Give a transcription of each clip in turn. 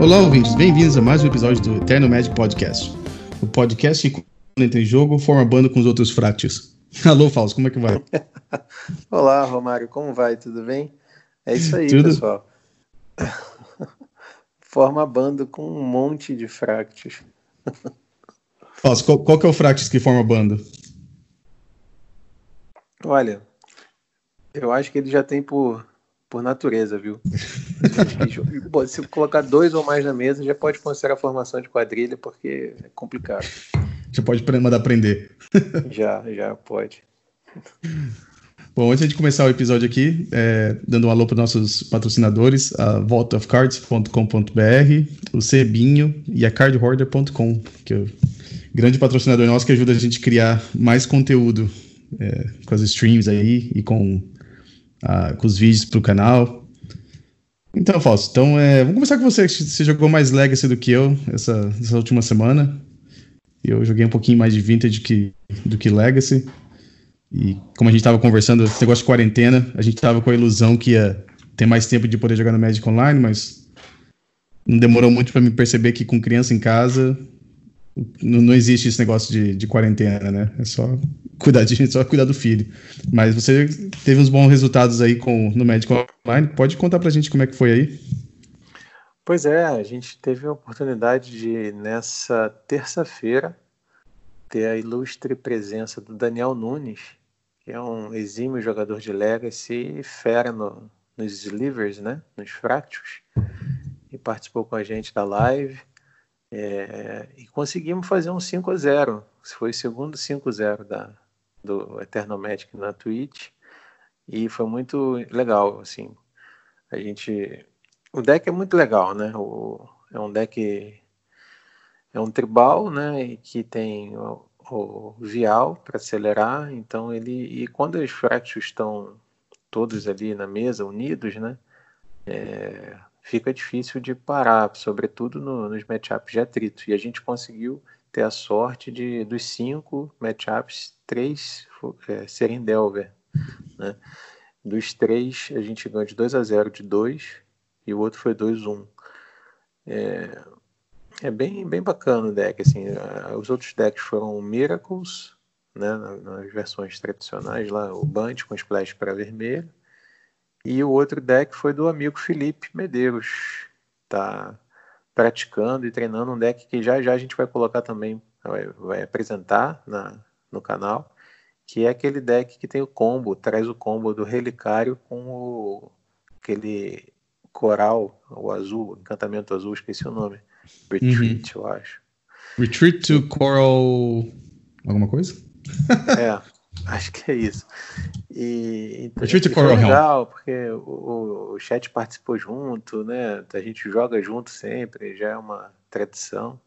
Olá, ouvintes, bem-vindos a mais um episódio do Eterno Magic Podcast. O podcast que, quando entra em jogo, forma banda com os outros fractos. Alô, Fausto, como é que vai? Olá, Romário, como vai? Tudo bem? É isso aí, Tudo? pessoal. Forma bando com um monte de fractos. Fausto, qual, qual que é o fractus que forma banda? Olha, eu acho que ele já tem por, por natureza, viu? Bom, Se colocar dois ou mais na mesa, já pode considerar a formação de quadrilha, porque é complicado. Você pode mandar prender. Já, já pode. Bom, antes de começar o episódio aqui, é, dando um alô para nossos patrocinadores, a vaultofcards.com.br, o Cebinho e a cardhoarder.com, que é o grande patrocinador nosso que ajuda a gente a criar mais conteúdo é, com as streams aí e com, com os vídeos para o canal. Então, Fausto, então, é, vamos começar com você. Você jogou mais Legacy do que eu essa, essa última semana. Eu joguei um pouquinho mais de Vintage que, do que Legacy. E como a gente tava conversando, esse negócio de quarentena, a gente tava com a ilusão que ia ter mais tempo de poder jogar no Magic Online, mas não demorou muito para me perceber que com criança em casa não, existe esse negócio de, de quarentena, né? É só cuidar de só cuidar do filho. Mas você teve uns bons resultados aí com no Magic Online. Pode contar pra gente como é que foi aí? Pois é, a gente teve a oportunidade de, nessa terça-feira, ter a ilustre presença do Daniel Nunes, que é um exímio jogador de Legacy e fera no, nos slivers, né? Nos fractos. E participou com a gente da live. É, e conseguimos fazer um 5 a 0 Foi o segundo 5 a 0 da, do Eternal Magic na Twitch. E foi muito legal, assim. A gente o deck é muito legal, né? O, é um deck. É um tribal, né? e Que tem o, o vial para acelerar. Então ele. E quando os fractos estão todos ali na mesa, unidos, né? é, fica difícil de parar, sobretudo no- nos matchups de atrito. E a gente conseguiu ter a sorte de dos cinco matchups, três é, serem Delver. Né? Dos três, a gente ganhou de 2 a 0 de dois e o outro foi 2-1. É, é bem, bem bacana o deck. Assim, os outros decks foram Miracles, né, na- nas versões tradicionais, lá, o Band com splash para vermelho. E o outro deck foi do amigo Felipe Medeiros. Tá praticando e treinando um deck que já já a gente vai colocar também, vai, vai apresentar na, no canal, que é aquele deck que tem o combo, traz o combo do Relicário com o, aquele coral, o azul, encantamento azul, esqueci o nome. Retreat, eu acho. Retreat to Coral. Alguma coisa? É, acho que é isso. E, então, e foi legal, porque o, o chat participou junto, né? A gente joga junto sempre, já é uma tradição.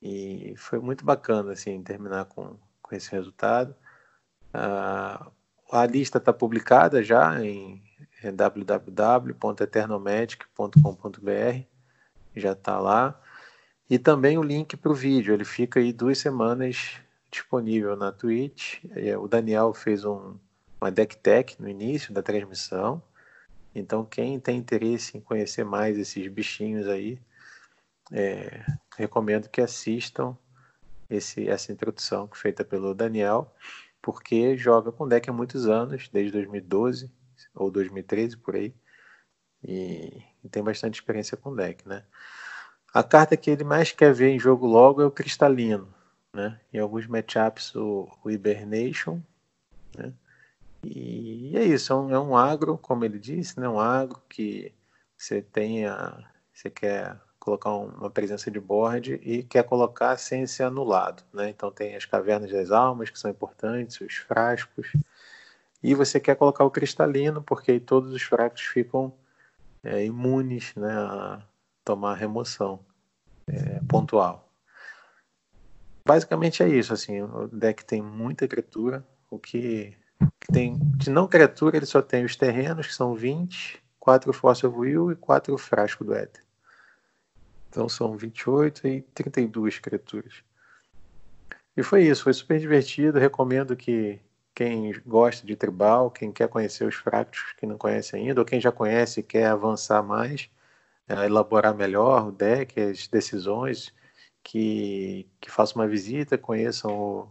E foi muito bacana, assim, terminar com, com esse resultado. Ah, a lista está publicada já em www.eternalmagic.com.br, já está lá. E também o link para o vídeo, ele fica aí duas semanas disponível na Twitch. É, O Daniel fez um, uma deck tech no início da transmissão. Então, quem tem interesse em conhecer mais esses bichinhos aí, é, recomendo que assistam esse, essa introdução feita pelo Daniel, porque joga com deck há muitos anos, desde 2012 ou 2013 por aí, e, e tem bastante experiência com deck, né? A carta que ele mais quer ver em jogo logo é o Cristalino, né? Em alguns matchups o, o Hibernation, né? E é isso, é um, é um agro, como ele disse, né? Um agro que você tenha, você quer colocar um- uma presença de board e quer colocar sem ser anulado, né? Então tem as cavernas das almas que são importantes, os frascos, e você quer colocar o cristalino porque aí todos os frascos ficam é, imunes, né, a tomar remoção é, pontual. Basicamente é isso, assim, o deck tem muita criatura, o que, que tem de não criatura ele só tem os terrenos, que são 20, 4 Force of Will e 4 Frasco do Éter. Então são 28 e 32 criaturas. E foi isso, foi super divertido. Recomendo que quem gosta de tribal, quem quer conhecer os fractos que não conhece ainda, ou quem já conhece e quer avançar mais, a elaborar melhor o deck, as decisões, que, que façam uma visita, conheçam o,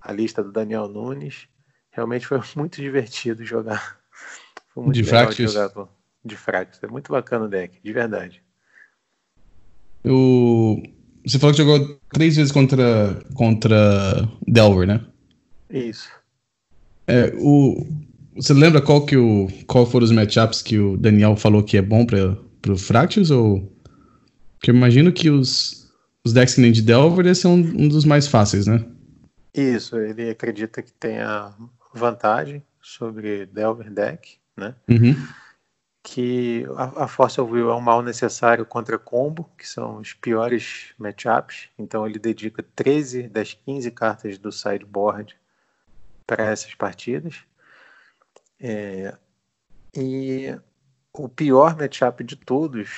a lista do Daniel Nunes. Realmente foi muito divertido jogar. Foi muito de Fractus. de jogar de Fractus. É muito bacana o deck, de verdade. O... Você falou que jogou três vezes contra, contra Delver, né? Isso. É, o... Você lembra qual, que o... qual foram os matchups que o Daniel falou que é bom para o Fractus? Ou... Porque eu imagino que os, os decks que nem de Delver esse é um, um dos mais fáceis, né? Isso, ele acredita que tenha vantagem sobre Delver Deck, né? Uhum. Que a, a Force of Will é um mal necessário contra combo, que são os piores matchups. Então ele dedica 13 das 15 cartas do sideboard para essas partidas. É, e o pior matchup de todos,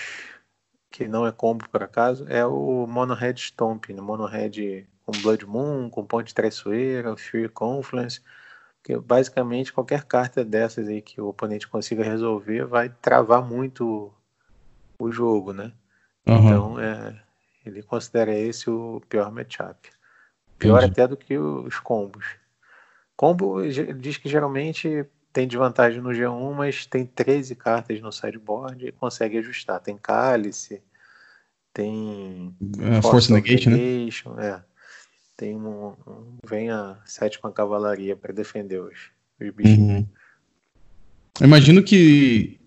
que não é combo por acaso, é o Mono Red Stomp, né? Mono Red com Blood Moon, com Ponte Traiçoeira, Fury Confluence, que basicamente qualquer carta dessas aí que o oponente consiga resolver vai travar muito o jogo, né? Uhum. Então é, ele considera esse o pior matchup. Pior Entendi. até do que os combos. Combo diz que geralmente tem desvantagem no G1, mas tem 13 cartas no sideboard e consegue ajustar. Tem Cálice, tem É, Force Negation, né? É. Tem um, um- vem a sétima cavalaria para defender os, os bichinhos. Uhum. Eu imagino que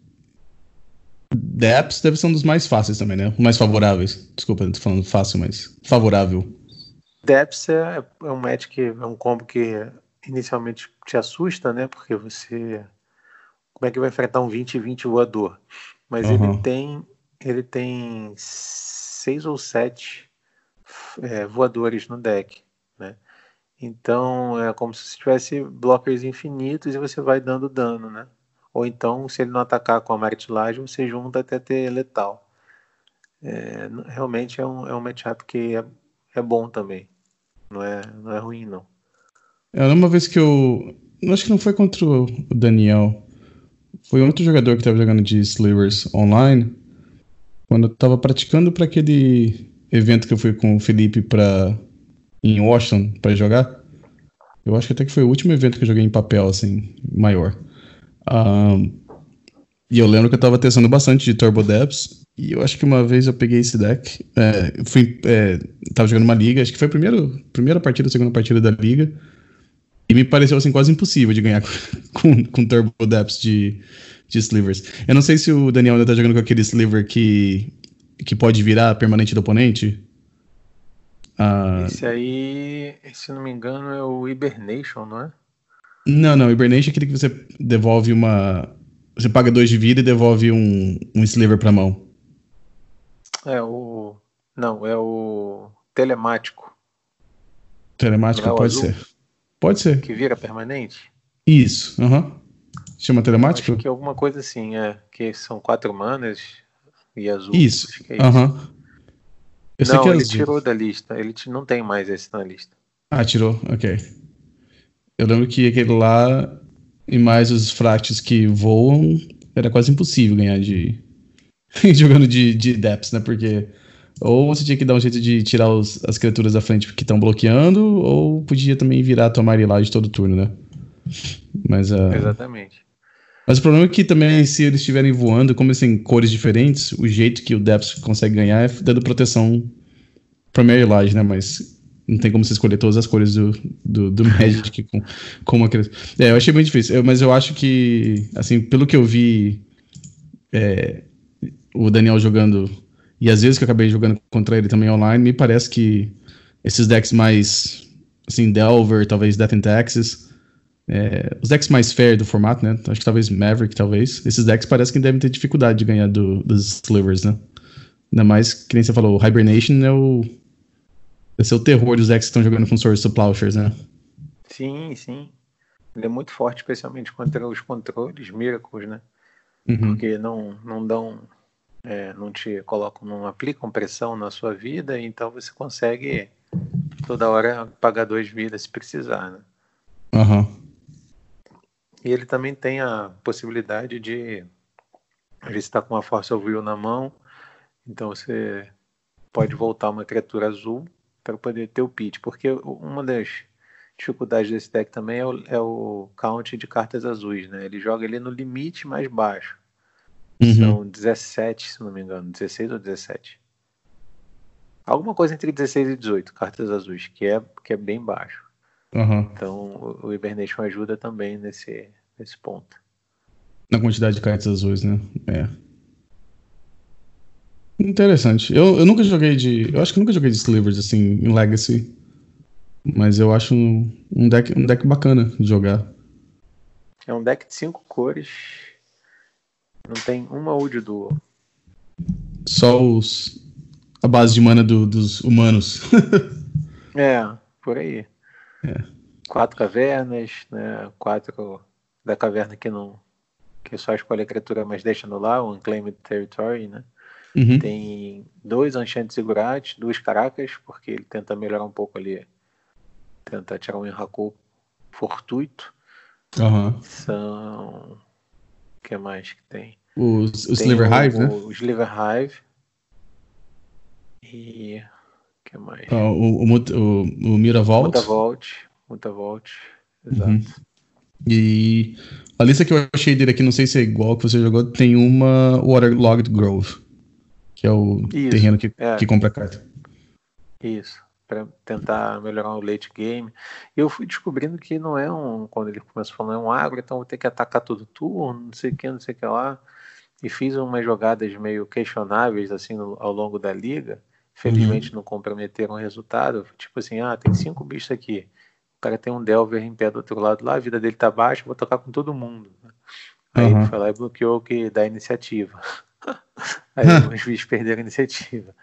Depths deve ser um dos mais fáceis também, né? Mais favoráveis. Desculpa, não tô falando fácil, mas favorável. Depths é, é um match que é um combo que inicialmente te assusta, né? Porque você. Como é que vai enfrentar um 20-20 voador? Mas Uhum. ele tem. Ele tem seis ou sete é, voadores no deck, né? Então é como se tivesse blockers infinitos e você vai dando dano, né? Ou então, se ele não atacar com a martilagem, você junta até ter letal. É, realmente é um, é um matchup que é, é bom também. Não é, não é ruim, não. Eu lembro uma vez que eu. Acho que não foi contra o Daniel. Foi outro jogador que tava jogando de Slivers online. Quando eu tava praticando para aquele evento que eu fui com o Felipe pra, em Washington pra jogar. Eu acho que até que foi o último evento que eu joguei em papel, assim, maior. Ahn, e eu lembro que eu tava testando bastante de Turbo Depths. E eu acho que uma vez eu peguei esse deck. É, fui, é, tava jogando uma liga, acho que foi a primeira, primeira partida, segunda partida da liga. E me pareceu assim quase impossível de ganhar com, com Turbo Depths de, de Slivers. Eu não sei se o Daniel ainda tá jogando com aquele Sliver que, que pode virar permanente do oponente. Ah, Esse aí, se não me engano, é o Hibernation, não é? não, não. Hibernation é aquele que você devolve uma. Você paga dois de vida e devolve um, um Sliver pra mão. É o. Não, é o Telemático, Telemático é o pode azul? ser. Pode ser. que vira permanente. Isso. aham. Chama telemático? Acho que é alguma coisa assim, é. Que são quatro manas e azul. Isso. É. Aham. Eu sei não, que é ele azul. tirou da lista. Ele não tem mais esse na lista. Ah, tirou, ok. Eu lembro que aquele lá e mais os fractes que voam era quase impossível ganhar de. jogando de, de Depths, né? Porque ou você tinha que dar um jeito de tirar os- as criaturas da frente que estão bloqueando, ou podia também virar a tua Marilage todo turno, né? Mas, ah, Exatamente. mas o problema é que também, se eles estiverem voando, como eles têm cores diferentes, o jeito que o Depths consegue ganhar é dando proteção pra Marilage, né? Mas não tem como você escolher todas as cores do, do, do Magic com, com uma criatura. É, eu achei muito difícil. Eu- mas eu acho que, assim, pelo que eu vi é, o Daniel jogando, e às vezes que eu acabei jogando contra ele também online, me parece que esses decks mais, assim, Delver, talvez Death and Taxes, é, os decks mais fair do formato, né? Acho que talvez Maverick, talvez. Esses decks parecem que devem ter dificuldade de ganhar do, dos Slivers, né? Ainda mais, que nem você falou, o Hibernation é o. Deve ser o terror dos decks que estão jogando com to Plowshares, né? Sim, sim. Ele é muito forte, especialmente contra os controles Miracles, né? Uhum. Porque não, não dão. É, não te colocam, não aplicam pressão na sua vida, então você consegue toda hora pagar duas vidas se precisar, né? Aham. E ele também tem a possibilidade de. Ele está com uma Force of Will na mão Então você pode voltar uma criatura azul para poder ter o pitch, porque uma das dificuldades desse deck também é o, é o count de cartas azuis, né? Ele joga ele no limite mais baixo. Uhum. São 17, se não me engano, 16 ou 17. Alguma coisa entre 16 e 18 cartas azuis, que é, que é bem baixo. Uhum. Então o, Hibernation ajuda também nesse, nesse ponto. Na quantidade de cartas azuis, né? É. Interessante. Eu, eu nunca joguei de. Eu acho que nunca joguei de Slivers assim em Legacy. Mas eu acho um, um, deck, um deck bacana de jogar. É um deck de cinco cores. Não tem uma UD do. Só os. A base de mana do, dos humanos. é, por aí. É. Quatro cavernas, né? Quatro da caverna que não. Que só escolhe a criatura, mas deixa no lá, o Unclaimed Territory, né? Uhum. Tem dois Enchanted Ziggurat, duas Caracas, porque ele tenta melhorar um pouco ali, tenta tirar um Enraku fortuito. Uhum. São. O que mais que tem? Os, os Sliver Hive, né? Os Sliver Hive. E. O que mais? Ah, o, o, o, o Miravolt. Mutavolt. Mutavolt. Exato. Uhum. E a lista que eu achei dele aqui, não sei se é igual que você jogou, tem uma Waterlogged Grove que é o Isso, terreno que, é. que compra carta. Isso, para tentar melhorar o late game. E eu fui descobrindo que não é um, quando ele começou falando, é um agro, então vou ter que atacar todo turno, não sei o que, não sei o que lá. E fiz umas jogadas meio questionáveis assim no, ao longo da liga. Felizmente uhum. não comprometeram o resultado. Tipo assim, ah, tem cinco bichos aqui. O cara tem um Delver em pé do outro lado lá, a vida dele tá baixa, vou tocar com todo mundo. Aí uhum. ele foi lá e bloqueou o que dá iniciativa. Aí os juízes perderam a iniciativa.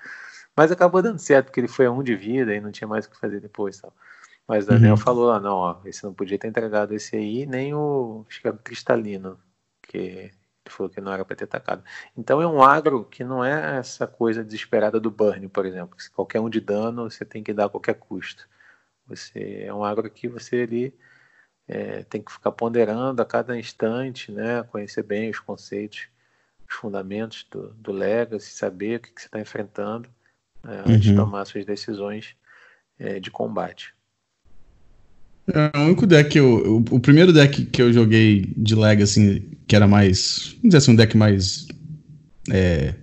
Mas acabou dando certo, porque ele foi a um de vida e não tinha mais o que fazer depois. Tal. Mas o Daniel uhum. falou lá, não, ó, esse não podia ter entregado esse aí, nem o, acho que era o cristalino, que ele falou que não era para ter atacado. Então é um agro que não é essa coisa desesperada do burn, por exemplo. Se qualquer um de dano, você tem que dar a qualquer custo. Você é um agro que você ali é, tem que ficar ponderando a cada instante, né? Conhecer bem os conceitos os fundamentos do, do Legacy, saber o que, que você está enfrentando é, antes uhum. de tomar suas decisões é, de combate. É, o único deck que eu. O, o, primeiro deck que eu joguei de Legacy, que era mais. Vamos dizer assim, um deck mais. É,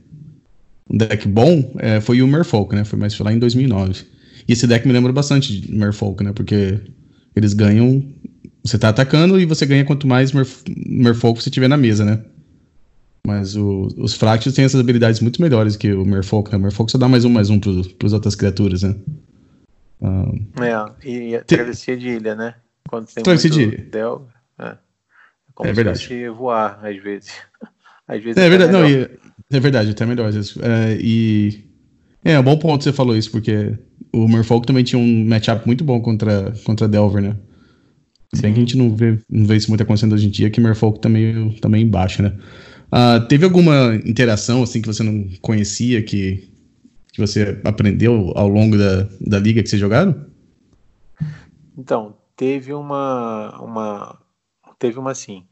um deck bom, é, foi o Merfolk, né? Foi mais foi lá em 2009. E esse deck me lembra bastante de Merfolk, né? Porque eles ganham. Você tá atacando e você ganha quanto mais Merf Merfolk você tiver na mesa, né? Mas o, os Fractals têm essas habilidades muito melhores que o Merfolk, né? O Merfolk só dá mais um, mais um para as outras criaturas, né? Um, é, e a travessia de ilha, né? Quando tem travessia de ilha. Del, é. é como é verdade. se voar, às vezes. às vezes é, verdade, não, e, é verdade, até melhor às vezes. É, e é um bom ponto você falou isso, porque o Merfolk também tinha um matchup muito bom contra, contra Delver, né? Se bem que a gente não vê, não vê isso muito acontecendo hoje em dia, que Merfolk também, também baixa, né? Uh, teve alguma interação assim que você não conhecia, que, que você aprendeu ao longo da, da liga que vocês jogaram? Então, teve uma, uma teve uma assim,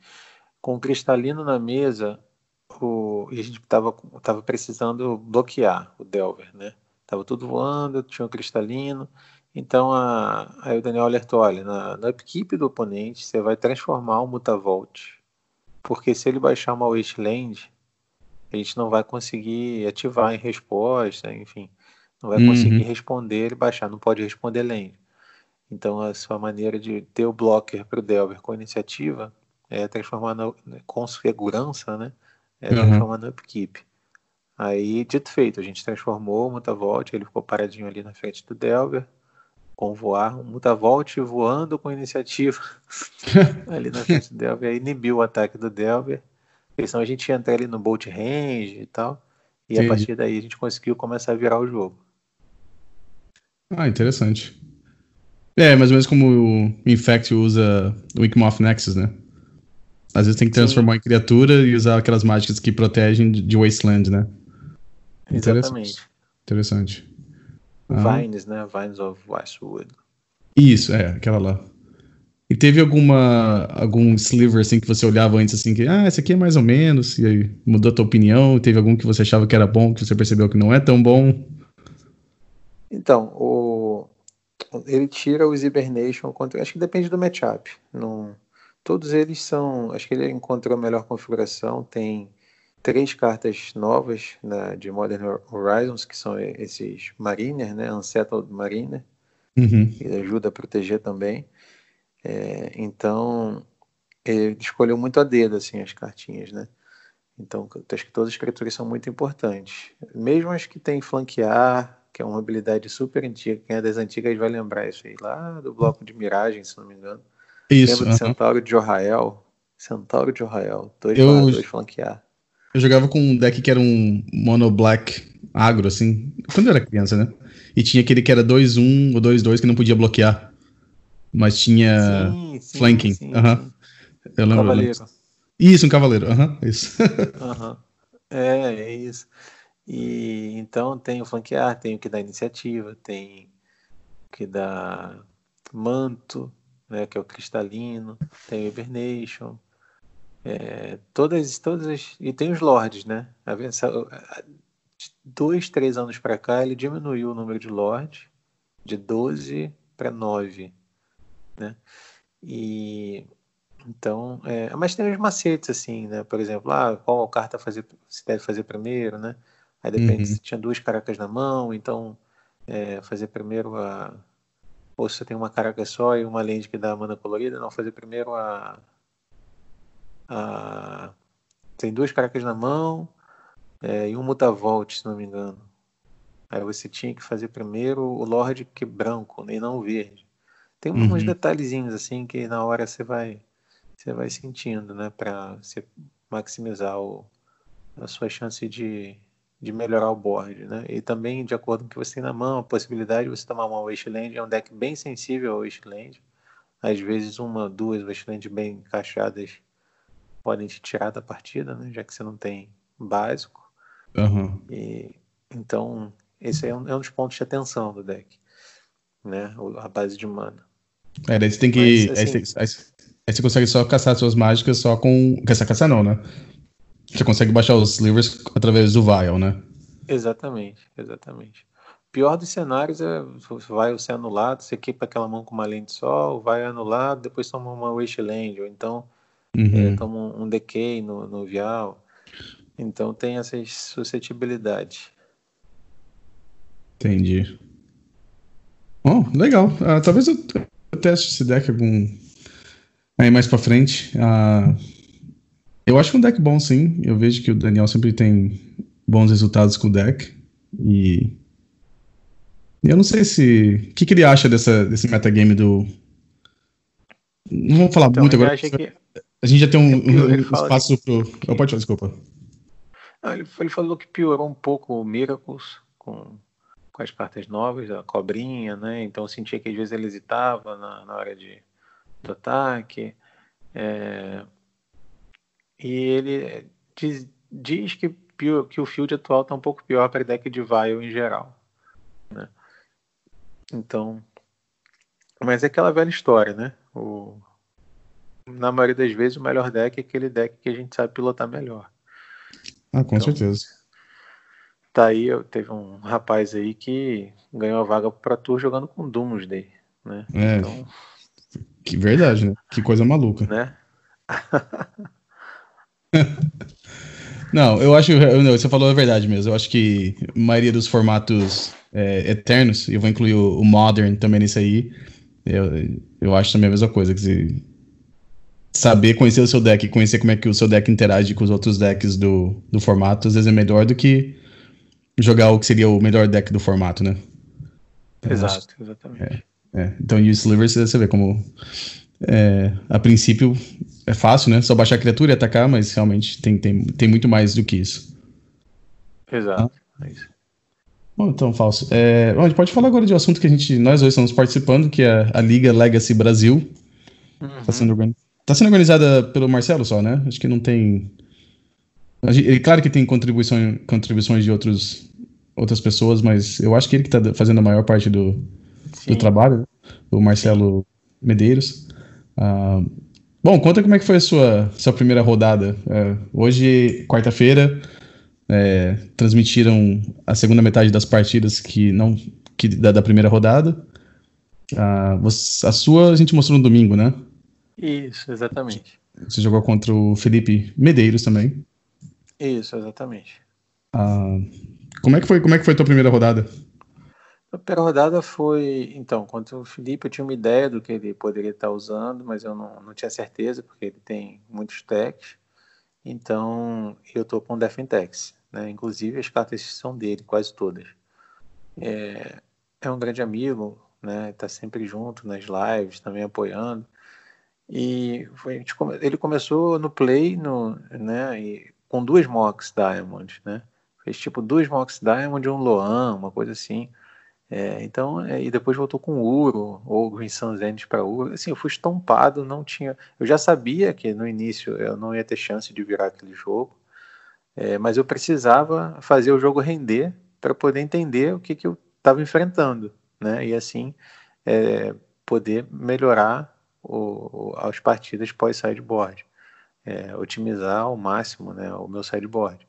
com o cristalino na mesa, o, e a gente estava tava precisando bloquear o Delver, né? Tava tudo voando, tinha o cristalino, então a, aí o Daniel alertou, olha, na, na upkeep do oponente, você vai transformar o Mutavolt porque se ele baixar uma Wasteland, a gente não vai conseguir ativar em resposta, enfim, não vai uhum. conseguir responder ele baixar, não pode responder land. Então a sua maneira de ter o blocker para o Delver com iniciativa é transformar na, com segurança, né? É uhum. transformar no upkeep. Aí, dito feito, a gente transformou o Mutavolt, ele ficou paradinho ali na frente do Delver, com voar, um Mutavolt voando com iniciativa ali na frente do Delver, aí inibiu o ataque do Delver, porque senão a gente ia entrar ali no Bolt Range e tal, e Entendi. a partir daí a gente conseguiu começar a virar o jogo. Ah, interessante. É, mais ou menos como o Infect usa o Wikmoth Nexus, né? Às vezes tem que transformar Sim. em criatura e usar aquelas mágicas que protegem de Wasteland, né? Exatamente. Interessante. Vines, né? Vines of Westwood. Isso, é, aquela lá. E teve alguma algum sliver assim que você olhava antes assim que ah, esse aqui é mais ou menos e aí mudou a tua opinião? Teve algum que você achava que era bom que você percebeu que não é tão bom? Então, o ele tira os Hibernation contra, acho que depende do matchup. Não, todos eles são, acho que ele encontrou a melhor configuração, tem três cartas novas né, de Modern Horizons, que são esses Mariner, né, Unsettled Mariner, uhum. que ajuda a proteger também. É, então, ele escolheu muito a dedo assim, as cartinhas, né? Então, acho que todas as criaturas são muito importantes. Mesmo as que tem flanquear, que é uma habilidade super antiga, quem é das antigas vai lembrar isso aí, lá do bloco de miragem, se não me engano. Isso. Lembra do Centauro de Jorrael? Centauro de Jorrael, 2 eu... dois flanquear. Eu jogava com um deck que era um mono black agro, assim, quando eu era criança, né? E tinha aquele que era 2-1 ou 2-2 que não podia bloquear mas tinha sim, sim, flanking. Sim, uhum. Eu lembro. Cavaleiro. Isso, um cavaleiro. Uhum, isso. uhum. É, é isso. E então tem o flanquear, tem o que dá iniciativa, tem o que dá manto, né, que é o cristalino, tem o hibernation, é, todas, todas e tem os lords, né? De dois, três anos para cá ele diminuiu o número de lords de 12 para 9 né? E então, é, mas tem os macetes assim, né? Por exemplo, ah, qual carta fazer, se deve fazer primeiro, né? Aí depende uhum. se tinha duas caracas na mão, então é, fazer primeiro a ou se você tem uma caraca só e uma lente que dá mana colorida, não fazer primeiro a a tem duas caracas na mão é, e um mutavolt, se não me engano. Aí você tinha que fazer primeiro o Lorde que é branco, né, e não o verde. Tem uhum. uns detalhezinhos assim que na hora você vai você vai sentindo, né, para você maximizar o, a sua chance de, de melhorar o board, né? E também de acordo com o que você tem na mão, a possibilidade de você tomar uma Wasteland é um deck bem sensível ao Wasteland. Às vezes uma, duas Wasteland bem encaixadas podem te tirar da partida, né? Já que você não tem básico. Uhum. E, então, esse é um, é um dos pontos de atenção do deck, né? A base de mana. É, daí você tem que. Mas, assim, aí, você, aí, aí, você, consegue só caçar suas mágicas só com. Caçar, caçar não, né? Você consegue baixar os livros através do Vial, né? Exatamente, exatamente. Pior dos cenários é vai ser anulado, você equipa aquela mão com uma lente só, vai anulado, depois toma uma Wasteland, ou então uhum. é, toma um, decay no, no Vial. Então tem essas suscetibilidades. Entendi. Bom, legal. Uh, talvez eu eu testo esse deck algum. Aí mais pra frente. Uh, eu acho é um deck bom, sim. Eu vejo que o Daniel sempre tem bons resultados com o deck. E. Eu não sei se. O que, que ele acha dessa, desse metagame do. Não vamos falar então, muito agora. Que... A gente já tem um, um, um espaço que... pro. Oh, pode falar, desculpa. Não, ele, ele falou que piorou um pouco o Miracles com com as cartas novas, a cobrinha, né? Então eu sentia que às vezes ele hesitava na, na hora de, do ataque. É, e ele diz, diz que, que o field atual está um pouco pior para deck de Vile em geral. Né? Então, mas é aquela velha história, né? O, na maioria das vezes o melhor deck é aquele deck que a gente sabe pilotar melhor. Ah, com então, certeza. Tá aí, teve um rapaz aí que ganhou a vaga para Tour jogando com Doomsday, né? É. Então... Que verdade, né? Que coisa maluca. Né? Não, eu acho. Você falou a verdade mesmo. Eu acho que a maioria dos formatos é, eternos, eu vou incluir o, o, Modern também nisso aí. Eu, eu acho também a mesma coisa. Que você saber conhecer o seu deck, conhecer como é que o seu deck interage com os outros decks do, do formato, às vezes é melhor do que jogar o que seria o melhor deck do formato, né? Exato, exatamente. É, é. Então, o Sliver, você vê como. É, a princípio é fácil, né? Só baixar a criatura e atacar, mas realmente tem, tem, tem muito mais do que isso. Exato. Ah. É isso. Bom, então, Falso. É, bom, a gente pode falar agora de um assunto que a gente, nós dois estamos participando, que é a Liga Legacy Brasil. Está uhum. sendo, tá sendo organizada pelo Marcelo só, né? Acho que não tem é claro que tem contribuição, contribuições de outros, outras pessoas, mas eu acho que ele que está fazendo a maior parte do, do trabalho, o Marcelo Sim. Medeiros. Uh, bom, conta como é que foi a sua, sua primeira rodada. Uh, hoje, quarta-feira, é, transmitiram a segunda metade das partidas que não que da, da primeira rodada. Uh, você, a sua a gente mostrou no domingo, né? Isso, exatamente. Você jogou contra o Felipe Medeiros também. Isso, exatamente. Uh, como é que foi? Como é que foi a tua primeira rodada? A primeira rodada foi, então, contra o Felipe eu tinha uma ideia do que ele poderia estar usando, mas eu não, não tinha certeza, porque ele tem muitos techs. Então, eu estou com o Defentex, né? Inclusive, as cartas são dele, quase todas. É, é um grande amigo, né? Está sempre junto nas lives, também apoiando. E foi, ele começou no Play, no, né? E, com duas Mox Diamond, né? Fez tipo duas Mox Diamond e um Loan, uma coisa assim. É, então, é, e depois voltou com Uro, ou Green Sun para Uro. Assim, eu fui estampado, não tinha. Eu já sabia que no início eu não ia ter chance de virar aquele jogo, é, mas eu precisava fazer o jogo render para poder entender o que, que eu estava enfrentando, né? E assim é, poder melhorar o, as partidas pós-sideboard, é, otimizar ao máximo né, o meu sideboard.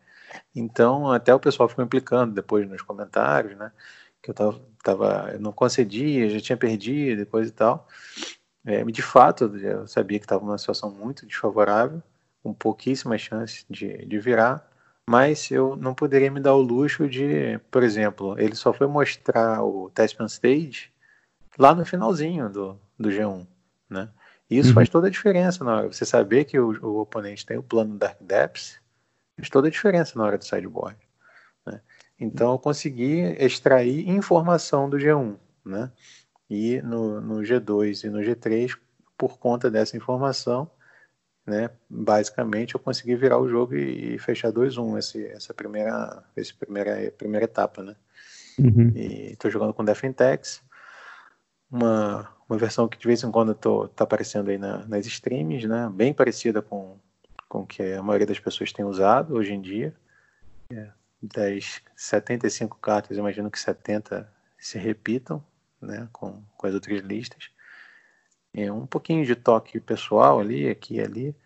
Então, até o pessoal ficou implicando depois nos comentários, né? Que eu tava, tava eu não concedia, já tinha perdido e coisa e tal. É, de fato, eu sabia que estava numa situação muito desfavorável, com pouquíssimas chances de, de virar, mas eu não poderia me dar o luxo de, por exemplo, ele só foi mostrar o Testman Stage lá no finalzinho do, do G1, né? E isso uhum. faz toda a diferença na hora. Você saber que o, o oponente tem o plano Dark Depths faz toda a diferença na hora do sideboard. Né? Então eu consegui extrair informação do G1, né? E no, no G2 e no G3, por conta dessa informação, né? Basicamente eu consegui virar o jogo e, e fechar 2-1 esse, essa primeira, essa primeira, primeira etapa, né? Uhum. E estou jogando com Defentex, uma, uma versão que de vez em quando tô, tá aparecendo aí na, nas streams, né? Bem parecida com com que a maioria das pessoas tem usado hoje em dia. É, das 75 cartas, imagino que 70 se repitam né, com, com as outras listas. É um pouquinho de toque pessoal ali, aqui e ali.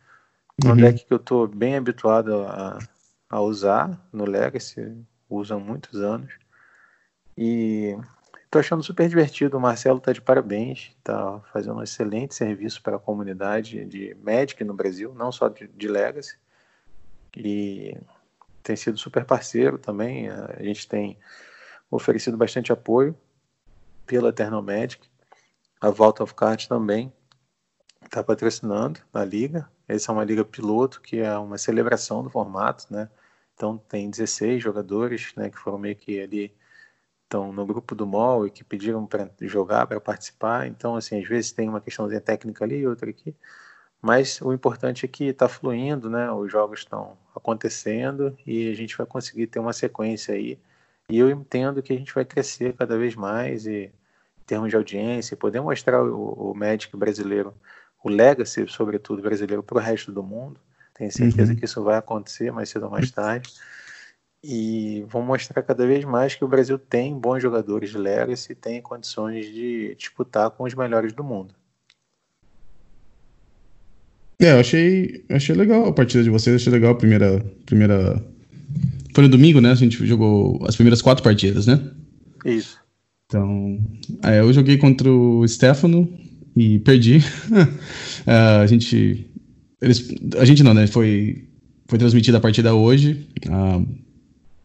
Um uhum. deck que eu estou bem habituado a, a usar no Legacy, uso há muitos anos. E Tô achando super divertido. O Marcelo tá de parabéns, tá fazendo um excelente serviço para a comunidade de Magic no Brasil, não só de, de Legacy. E tem sido super parceiro também. A gente tem oferecido bastante apoio pela Eternal Magic. A Vault of Cards também está patrocinando a liga. Essa é uma liga piloto que é uma celebração do formato, né? Então tem 16 jogadores, né, que foram meio que ali estão no grupo do MOL e que pediram para jogar, para participar. Então, assim, às vezes tem uma questãozinha técnica ali, outra aqui. Mas o importante é que está fluindo, né? Os jogos estão acontecendo e a gente vai conseguir ter uma sequência aí. E eu entendo que a gente vai crescer cada vez mais e, em termos de audiência, poder mostrar o, o Magic brasileiro, o Legacy, sobretudo brasileiro, para o resto do mundo. Tenho certeza uhum. que isso vai acontecer mais cedo ou mais tarde e vão mostrar cada vez mais que o Brasil tem bons jogadores de Legacy e tem condições de disputar com os melhores do mundo. É, eu achei, achei legal a partida de vocês, achei legal a primeira, primeira. Foi no domingo, né? A gente jogou as primeiras quatro partidas, né? Isso. Então, é, eu joguei contra o Stefano e perdi. uh, a gente. Eles, a gente não, né? Foi, foi transmitida a partida hoje. Uh,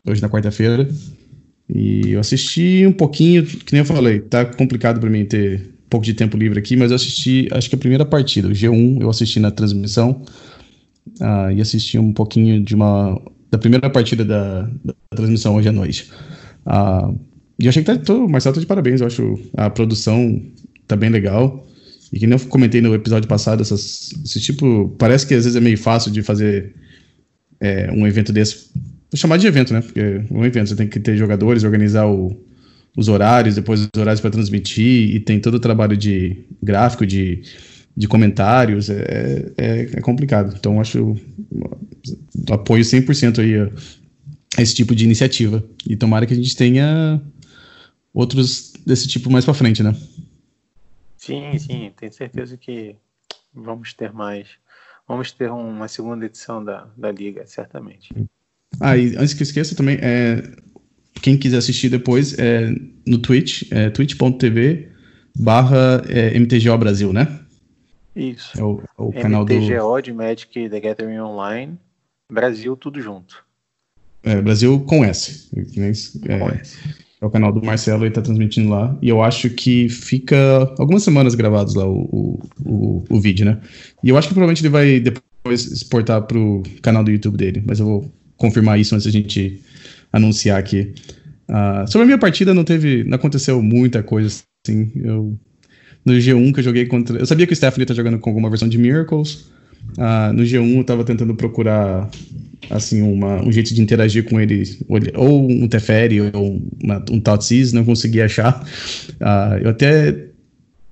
hoje na quarta-feira. E eu assisti um pouquinho, que nem eu falei, tá complicado para mim ter um pouco de tempo livre aqui, mas eu assisti, acho que a primeira partida, o G1, eu assisti na transmissão. Uh, e assisti um pouquinho de uma da primeira partida da, da transmissão hoje à noite. Uh, e eu achei que tá, tô, Marcelo tá de parabéns, eu acho a produção tá bem legal. E que nem eu comentei no episódio passado, essas, esse tipo. Parece que às vezes é meio fácil de fazer é, um evento desse Vou chamar de evento, né? Porque é um evento, você tem que ter jogadores, organizar o, os horários, depois os horários para transmitir, e tem todo o trabalho de gráfico, de, de comentários, é, é, é complicado. Então, acho apoio 100% aí a, a esse tipo de iniciativa. E tomara que a gente tenha outros desse tipo mais para frente, né? Sim, sim, tenho certeza que vamos ter mais. Vamos ter uma segunda edição da, da Liga, certamente. Ah, e antes que eu esqueça também, é, quem quiser assistir depois, é no Twitch, é twitch.tv barra é, MTGO Brasil, né? Isso. É o, é o canal do... MTGO de Magic The Gathering Online, Brasil tudo junto. É, Brasil com S. É, Com S. é o canal do Marcelo, ele tá transmitindo lá. E eu acho que fica algumas semanas gravados lá o, o, o vídeo, né? E eu acho que provavelmente ele vai depois exportar pro canal do YouTube dele. Mas eu vou confirmar isso antes da gente anunciar aqui. Ah, sobre a minha partida, não teve. Não aconteceu muita coisa assim. Eu, no G1 que eu joguei contra. Eu sabia que o Stephanie tá jogando com alguma versão de Miracles. Ah, no G1 eu tava tentando procurar assim uma, um jeito de interagir com ele, ou um Teferi, ou uma, um Thoughtseize, não consegui achar. Ah, eu até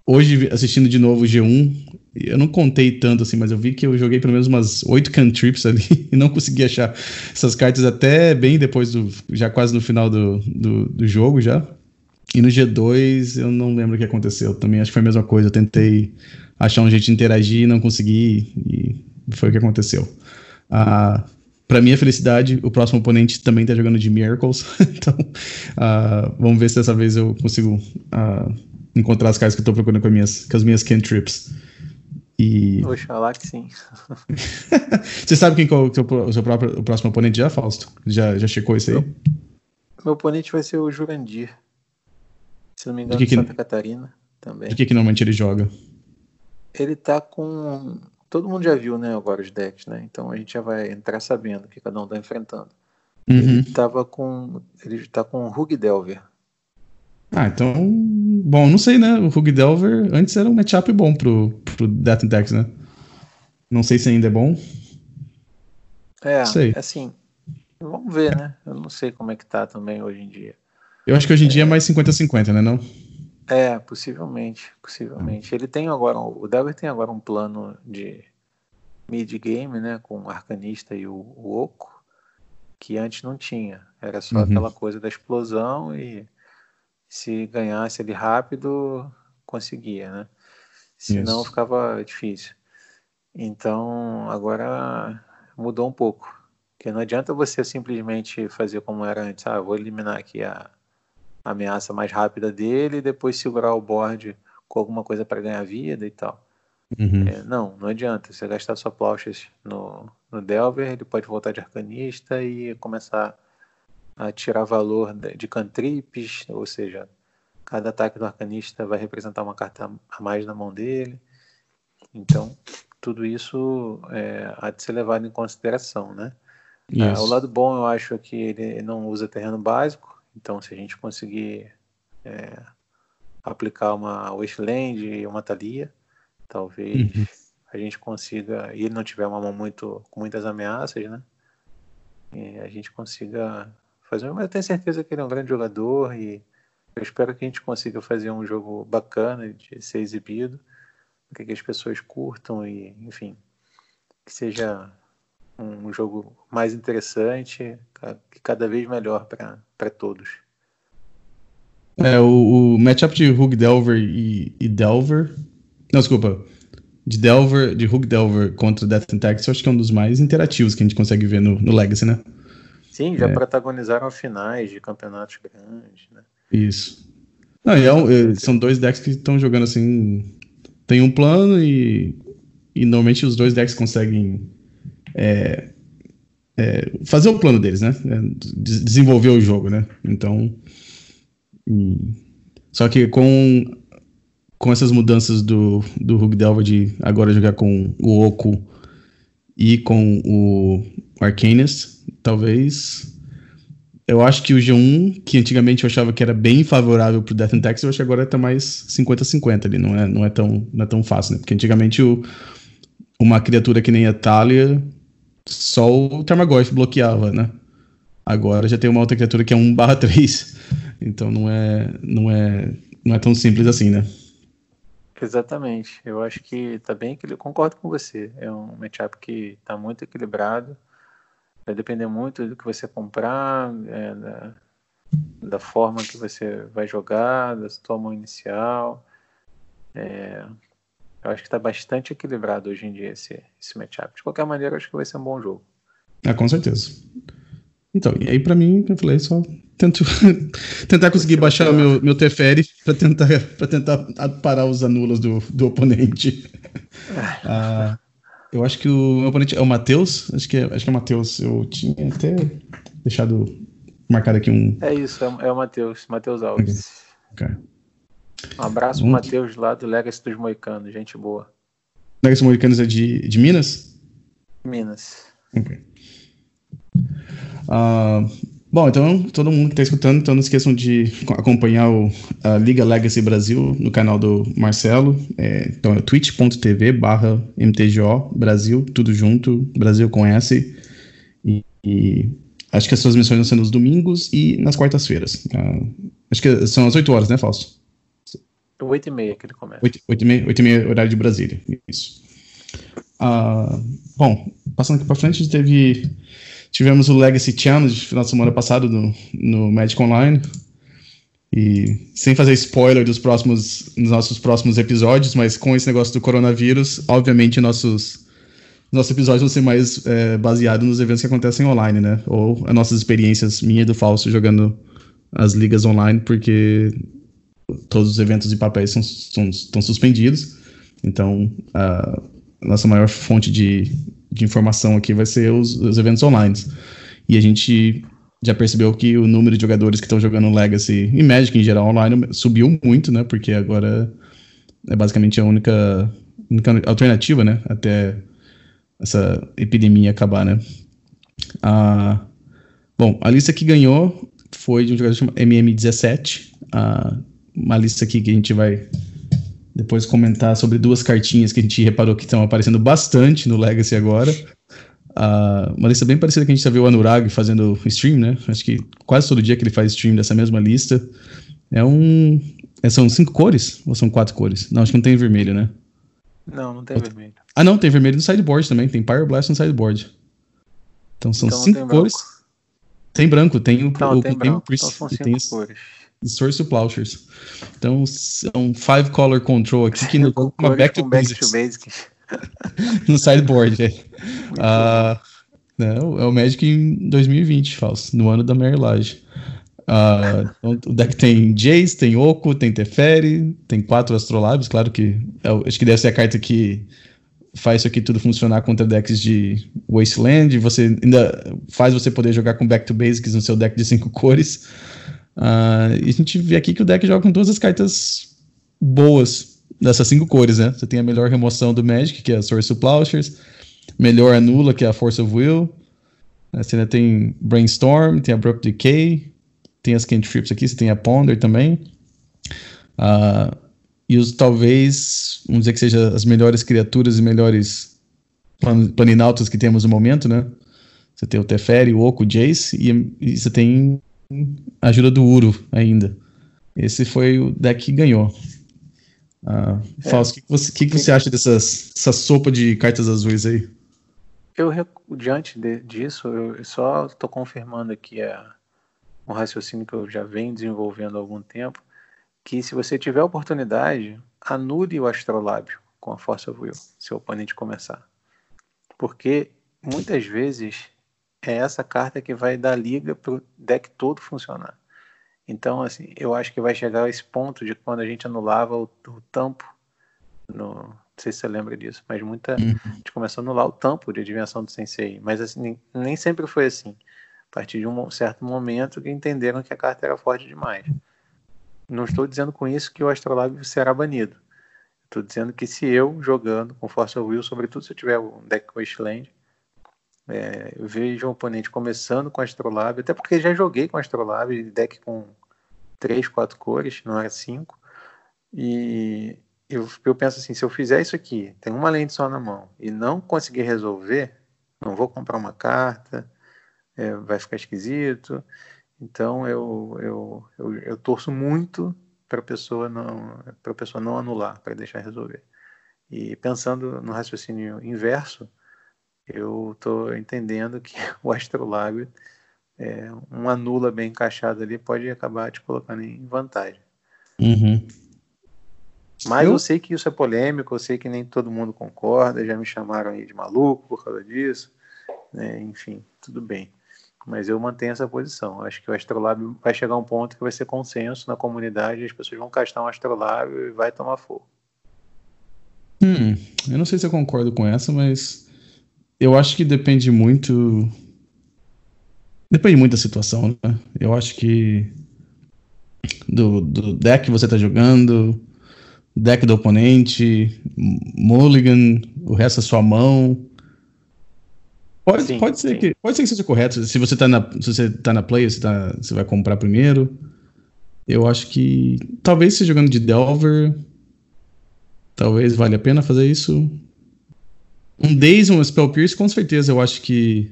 hoje assistindo de novo o G1, eu não contei tanto assim, mas eu vi que eu joguei pelo menos umas oito cantrips ali e não consegui achar essas cartas até bem depois do, já quase no final do, do, do jogo já. E no G2 eu não lembro o que aconteceu. Também acho que foi a mesma coisa. Eu tentei achar um jeito de interagir e não consegui. E foi o que aconteceu. Ah, para minha felicidade, o próximo oponente também tá jogando de Miracles. então, ah, vamos ver se dessa vez eu consigo ah, encontrar as cartas que eu tô procurando com, as minhas, com as minhas cantrips. E. Oxalá que sim. Você sabe quem que é o, seu- o seu próprio, o próximo oponente já, Fausto? Já, já checou isso aí? Meu oponente vai ser o Jurandir. Se não me engano, De que que- Santa Catarina também. De que, que normalmente ele joga? Ele tá com. Todo mundo já viu, né, agora os decks, né? Então a gente já vai entrar sabendo o que cada um tá enfrentando. Uhum. Ele tava com. Ele tá com o Rug Delver. Ah, então. Bom, não sei, né? O Hug Delver antes era um matchup bom pro, pro Death and Tax, né? Não sei se ainda é bom. É, Sei. assim. Vamos ver, né? Eu não sei como é que tá também hoje em dia. Eu acho que hoje em dia é mais 50-50, né? Não? É, possivelmente, possivelmente. Ele tem agora, o Delver tem agora um plano de mid game, né, com o Arcanista e o, o Oco, que antes não tinha. Era só Uhum. aquela coisa da explosão e se ganhasse ele rápido, conseguia, né? Senão Isso. ficava difícil. Então, agora mudou um pouco. Porque não adianta você simplesmente fazer como era antes. Ah, vou eliminar aqui a a ameaça mais rápida dele e depois segurar o board com alguma coisa para ganhar vida e tal. Uhum. É, não, não adianta. Você gastar sua plauchas no, no Delver, ele pode voltar de arcanista e começar a tirar valor de cantrips, ou seja, cada ataque do arcanista vai representar uma carta a mais na mão dele. Então, tudo isso é, há de ser levado em consideração, né? Isso. o lado bom eu acho que ele não usa terreno básico, então se a gente conseguir é, aplicar uma Wasteland e uma Thalia, talvez Uhum. a gente consiga, e ele não tiver uma mão muito, com muitas ameaças, né? E a gente consiga fazer, mas eu tenho certeza que ele é um grande jogador e eu espero que a gente consiga fazer um jogo bacana de ser exibido, que as pessoas curtam e, enfim, que seja um jogo mais interessante, que cada vez melhor para todos. É, o, o matchup de Hug Delver e, e Delver. Não, desculpa. De Delver, de Hug Delver contra Death and Tax, eu acho que é um dos mais interativos que a gente consegue ver no, no Legacy, né? Sim, já É. protagonizaram finais de campeonatos grandes, né? Isso. Não, é um- é, são dois decks que estão jogando assim. Tem um plano e, e normalmente os dois decks conseguem é, é, fazer o plano deles, né? É, des- desenvolver o jogo, né? Então. e- só que com, com essas mudanças do, do Hug Delver de agora jogar com o Oco e com o Arcanist, talvez eu acho que o G1, que antigamente eu achava que era bem favorável pro Death and Tax, eu acho que agora tá mais 50-50 ali, não é, não, é tão, não é tão fácil, né? Porque antigamente o, uma criatura que nem a Thalia, só o Tarmogoyf bloqueava, né? Agora já tem uma outra criatura que é 1 barra 3. Então não é, não, é, não é tão simples assim, né? Exatamente. Eu acho que tá bem equilibrado. Concordo com você. É um matchup que tá muito equilibrado. Vai depender muito do que você comprar, é, da, da forma que você vai jogar, da sua mão inicial. É, Eu acho que está bastante equilibrado hoje em dia esse, esse matchup. De qualquer maneira, eu acho que vai ser um bom jogo. Ah, com certeza. Então, e aí para mim, eu falei, só tento tentar conseguir baixar o meu, meu Teferi para tentar, pra tentar parar os anulas do, do oponente. ah, eu acho que o meu oponente é o Matheus. Acho que é, acho que é o Matheus. Eu tinha até deixado marcado aqui um. É isso, é, é o Matheus. Matheus Alves. Okay. Um abraço pro Matheus lá do Legacy dos Moicanos, gente boa. Legacy Moicanos é de, de Minas? Minas. Ok. Uh, bom, então, todo mundo que está escutando, então não esqueçam de acompanhar o, a Liga Legacy Brasil no canal do Marcelo. É, então é twitch.tv barra MTGO Brasil, tudo junto, Brasil com S. E, e, acho que as suas missões vão ser nos domingos e nas quartas-feiras. Uh, acho que são às 8 horas, né, Fausto? 8 e meia que ele começa. 8, 8, e, meia, 8 e meia, horário de Brasília. Isso. Uh, bom, passando aqui para frente, teve Tivemos o Legacy Challenge final de semana passado no, no Magic Online. E sem fazer spoiler dos próximos dos nossos próximos episódios, mas com esse negócio do coronavírus, obviamente nossos nossos episódios vão ser mais é, baseados nos eventos que acontecem online, né? Ou as nossas experiências, minha e do Falso, jogando as ligas online, porque todos os eventos de papéis são, são, estão suspendidos. Então, a nossa maior fonte de, de informação aqui vai ser os, os eventos online. E a gente já percebeu que o número de jogadores que estão jogando Legacy e Magic em geral online subiu muito, né? Porque agora é basicamente a única, única alternativa, né? Até essa epidemia acabar, né? Ah, bom, a lista que ganhou foi de um jogador chamado MM17. Ah, uma lista aqui que a gente vai depois comentar sobre duas cartinhas que a gente reparou que estão aparecendo bastante no Legacy agora. Uh, uma lista bem parecida que a gente já viu o Anurag fazendo stream, né? Acho que quase todo dia que ele faz stream dessa mesma lista. É um. É, são cinco cores? Ou são quatro cores? Não, acho que não tem vermelho, né? Não, não tem Outro... vermelho. Ah, não, tem vermelho no sideboard também. Tem Pyroblast no sideboard. Então são então cinco cores. Branco. Tem branco, tem o, não, o, tem, branco. Tem, então são cinco tem cores. Source Plowshares. Então, são five color control aqui que no uma back to, back to basic. no sideboard, é. Uh, não, é o Magic em 2020, falso, no ano da Mary. Uh, então, o deck tem Jace, tem Oco, tem Teferi, tem quatro Astrolabes, claro que é, acho que deve ser a carta que faz isso aqui tudo funcionar contra decks de Wasteland, você ainda faz você poder jogar com Back to Basics no seu deck de cinco cores. Uh, e a gente vê aqui que o deck joga com todas as cartas boas dessas cinco cores, né? Você tem a melhor remoção do Magic, que é a Source of Plowshares, melhor anula, que é a Force of Will. Você ainda tem Brainstorm, tem Abrupt Decay, tem as Cantrips aqui, você tem a Ponder também. Uh, e os talvez, vamos dizer que seja as melhores criaturas e melhores plan planinautas que temos no momento, né? Você tem o Teferi, o Oco, o Jace, e, e você tem ajuda do Uro ainda. Esse foi o deck que ganhou. Ah, é. Fausto, o que, você, que, que você acha dessas, dessa sopa de cartas azuis aí? Eu, diante de, disso, eu só estou confirmando aqui a, um raciocínio que eu já venho desenvolvendo há algum tempo, que se você tiver oportunidade, anule o astrolábio com a Força Will, se o oponente começar. Porque muitas vezes é essa carta que vai dar liga para o deck todo funcionar. Então, assim, eu acho que vai chegar esse ponto de quando a gente anulava o, o tampo, no, não sei se você lembra disso, mas muita uhum. a gente começou a anular o tampo de adivinhação do Sensei, mas assim, nem, nem sempre foi assim. A partir de um certo momento que entenderam que a carta era forte demais. Não estou dizendo com isso que o Astrolabe será banido. Estou dizendo que se eu jogando com Força Will, sobretudo se eu tiver um deck Wasteland, é, vejo um oponente começando com Astrolabe, até porque já joguei com Astrolabe, deck com 3, 4 cores, não era 5. E eu, eu penso assim, se eu fizer isso aqui, tem uma lente só na mão, e não conseguir resolver, não vou comprar uma carta, é, vai ficar esquisito. Então eu, eu, eu, eu torço muito para a pessoa não para pessoa não anular, para deixar resolver. E pensando no raciocínio inverso, eu estou entendendo que o astrolábio, é, um anula bem encaixado ali, pode acabar te colocando em vantagem. Uhum. Mas eu... eu... sei que isso é polêmico, eu sei que nem todo mundo concorda, já me chamaram aí de maluco por causa disso, né? enfim, tudo bem. Mas eu mantenho essa posição. Acho que o Astrolab vai chegar a um ponto que vai ser consenso na comunidade, as pessoas vão castar um Astrolab e vai tomar fogo. Hum, eu não sei se eu concordo com essa, mas eu acho que depende muito. Depende muito da situação, né? Eu acho que do, do deck que você tá jogando, deck do oponente, mulligan, o resto é sua mão. Pode, sim, pode, ser que, pode ser que seja correto. Se você tá na, se você tá na play, você, tá, você vai comprar primeiro. Eu acho que talvez se jogando de Delver, talvez valha a pena fazer isso. Um Days, um Spell Pierce, com certeza eu acho que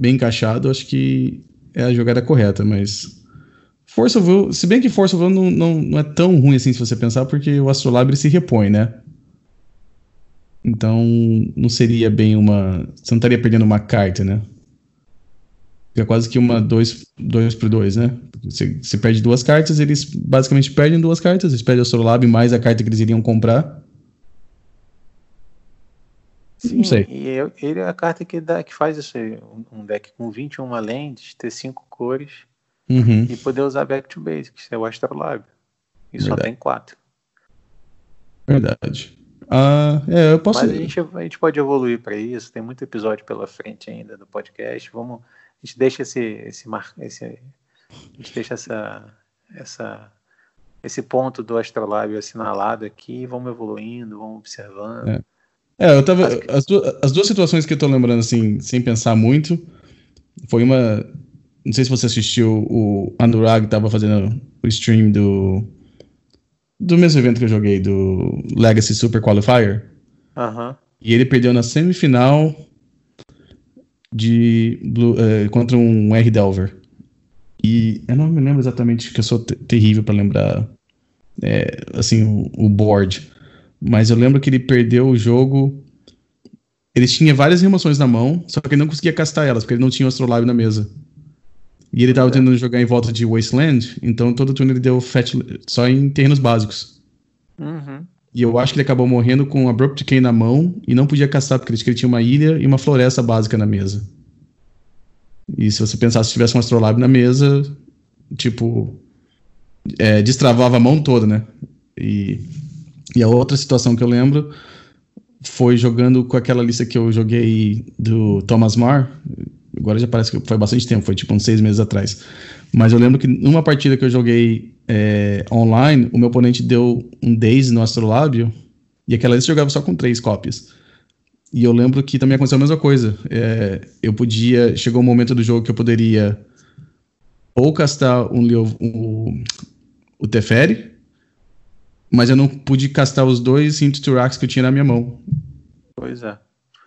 bem encaixado, acho que é a jogada correta, mas Force of Will, se bem que Force of Will não, não, não é tão ruim assim se você pensar, porque o Astrolabe se repõe, né? Então, não seria bem uma. Você não estaria perdendo uma carta, né? É quase que uma 2 dois, por 2, né? Você, você, perde duas cartas, eles basicamente perdem duas cartas. Eles perdem o Astrolabe mais a carta que eles iriam comprar. Sim, não sei. E ele é a carta que, dá, que faz isso aí. Um deck com 21 lands, ter 5 cores uhum. e poder usar back to basics, é o Astrolabe. E Verdade. só tem 4. Verdade. Ah, é, eu posso. Mas a gente, a gente pode evoluir para isso, tem muito episódio pela frente ainda do podcast. Vamos, a gente deixa esse, esse, esse a gente deixa essa, essa, esse ponto do astrolábio assinalado aqui, vamos evoluindo, vamos observando. É, é eu tava. As, duas, as duas situações que eu tô lembrando, assim, sem pensar muito, foi uma. Não sei se você assistiu, o Anurag tava fazendo o stream do do mesmo evento que eu joguei, do Legacy Super Qualifier. Uhum. E ele perdeu na semifinal de Blue, uh, contra um R Delver. E eu não me lembro exatamente, que eu sou terrível para lembrar é, assim o, o, board. Mas eu lembro que ele perdeu o jogo. Ele tinha várias remoções na mão, só que ele não conseguia castar elas, porque ele não tinha o Astrolabe na mesa. E ele tava é. tentando jogar em volta de Wasteland, então todo turno ele deu fetch só em terrenos básicos. Uhum. E eu acho que ele acabou morrendo com Abrupt Decay na mão e não podia caçar, porque ele tinha uma ilha e uma floresta básica na mesa. E se você pensasse se tivesse um Astrolabe na mesa, tipo, é, destravava a mão toda, né? E, e a outra situação que eu lembro foi jogando com aquela lista que eu joguei do Thomas Marr, Agora já parece que foi bastante tempo, foi tipo uns seis meses atrás. Mas eu lembro que numa partida que eu joguei é, online, o meu oponente deu um Daze no Astrolábio e aquela vez jogava só com três cópias. E eu lembro que também aconteceu a mesma coisa. É, eu podia. Chegou um momento do jogo que eu poderia ou castar um, um, o Teferi, mas eu não pude castar os dois Hint to Racks que eu tinha na minha mão. Pois é.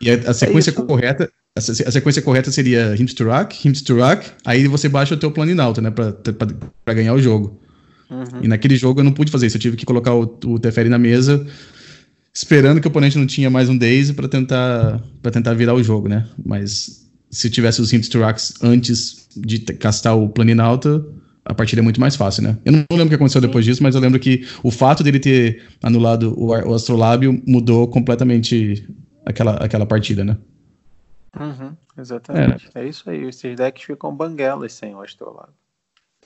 E a, a sequência é correta a, sequência correta seria Hint to Rock, Hint to Rock, aí você baixa o teu plano alto, né, pra, pra, pra, ganhar o jogo. Uhum. E naquele jogo eu não pude fazer isso, eu tive que colocar o, o Teferi na mesa, esperando que o oponente não tinha mais um Daisy para tentar, pra tentar virar o jogo, né. Mas se tivesse os Hint to Rocks antes de castar o plano alto, a partida é muito mais fácil, né? Eu não lembro o que aconteceu depois disso, mas eu lembro que o fato dele ter anulado o, o Astrolábio mudou completamente aquela, aquela partida, né? Uhum, exatamente. É. é. isso aí. Esses decks ficam banguelas sem o Astrolabe.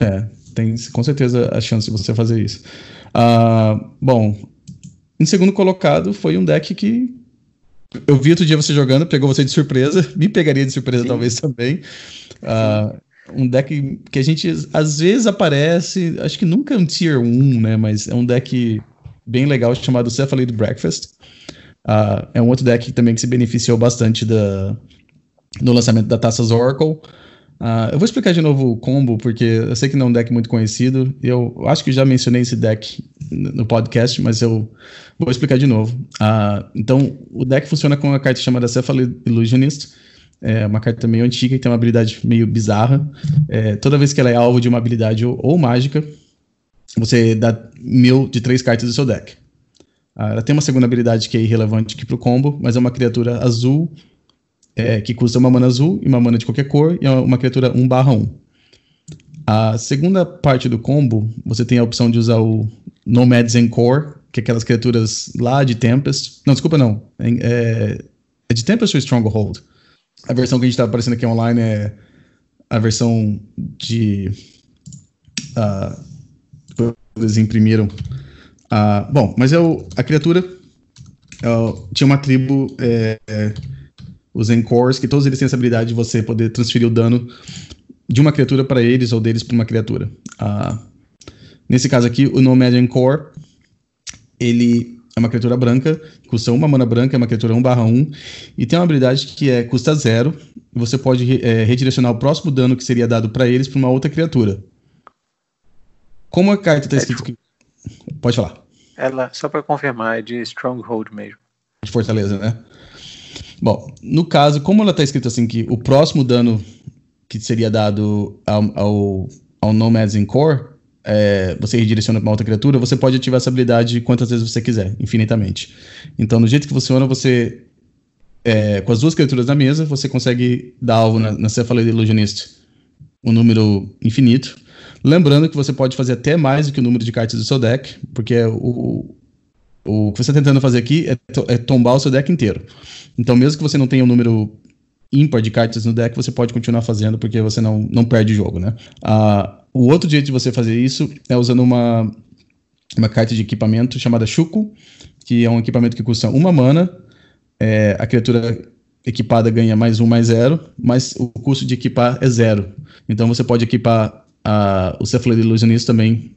É, tem com certeza a chance de você fazer isso. Uh, bom, em segundo colocado foi um deck que eu vi outro dia você jogando, pegou você de surpresa, me pegaria de surpresa Sim. talvez também. Uh, um deck que a gente às vezes aparece, acho que nunca é um tier 1, né? Mas é um deck bem legal chamado Cephalid Breakfast. Uh, é um outro deck também que se beneficiou bastante da, no lançamento da Taças Oracle. Uh, eu vou explicar de novo o combo, porque eu sei que não é um deck muito conhecido. Eu acho que já mencionei esse deck no podcast, mas eu vou explicar de novo. Uh, então, o deck funciona com uma carta chamada Cephalid Illusionist. É uma carta meio antiga e tem uma habilidade meio bizarra. É, toda vez que ela é alvo de uma habilidade ou, ou mágica, você dá mil de três cartas do seu deck. Uh, ela tem uma segunda habilidade que é irrelevante aqui pro combo, mas é uma criatura azul é, que custa uma mana azul e uma mana de qualquer cor, e é uma criatura 1 barra 1. A segunda parte do combo, você tem a opção de usar o Nomads Encore, que é aquelas criaturas lá de Tempest. Não, desculpa, não. É, é de Tempest ou Stronghold? A versão que a gente tá aparecendo aqui online é a versão de. Uh, eles imprimiram. Uh, bom, mas é o, a criatura uh, tinha uma tribo, é, é, os Encores, que todos eles têm essa habilidade de você poder transferir o dano de uma criatura para eles ou deles para uma criatura. Uh, nesse caso aqui, o Nomad Encore, ele é uma criatura branca, custa uma mana branca, é uma criatura 1/1, e tem uma habilidade que é custa zero, você pode é, redirecionar o próximo dano que seria dado para eles para uma outra criatura. Como a carta está é escrito aqui. Pode falar. Ela, só para confirmar, é de Stronghold mesmo. De Fortaleza, né? Bom, no caso, como ela está escrito assim, que o próximo dano que seria dado ao, ao, ao Nomads in Core, é, você redireciona para uma outra criatura, você pode ativar essa habilidade quantas vezes você quiser, infinitamente. Então, no jeito que funciona, você, é, com as duas criaturas na mesa, você consegue dar alvo na, na Cefalea Illusionist um número infinito. Lembrando que você pode fazer até mais do que o número de cartas do seu deck, porque o, o que você está tentando fazer aqui é, to, é, tombar o seu deck inteiro. Então, mesmo que você não tenha um número ímpar de cartas no deck, você pode continuar fazendo, porque você não, não perde o jogo, né? Uh, o outro jeito de você fazer isso é usando uma, uma carta de equipamento chamada Shuko, que é um equipamento que custa uma mana. É, a criatura equipada ganha mais um, mais zero, mas o custo de equipar é zero. Então você pode equipar a, o Cephalid Illusionist também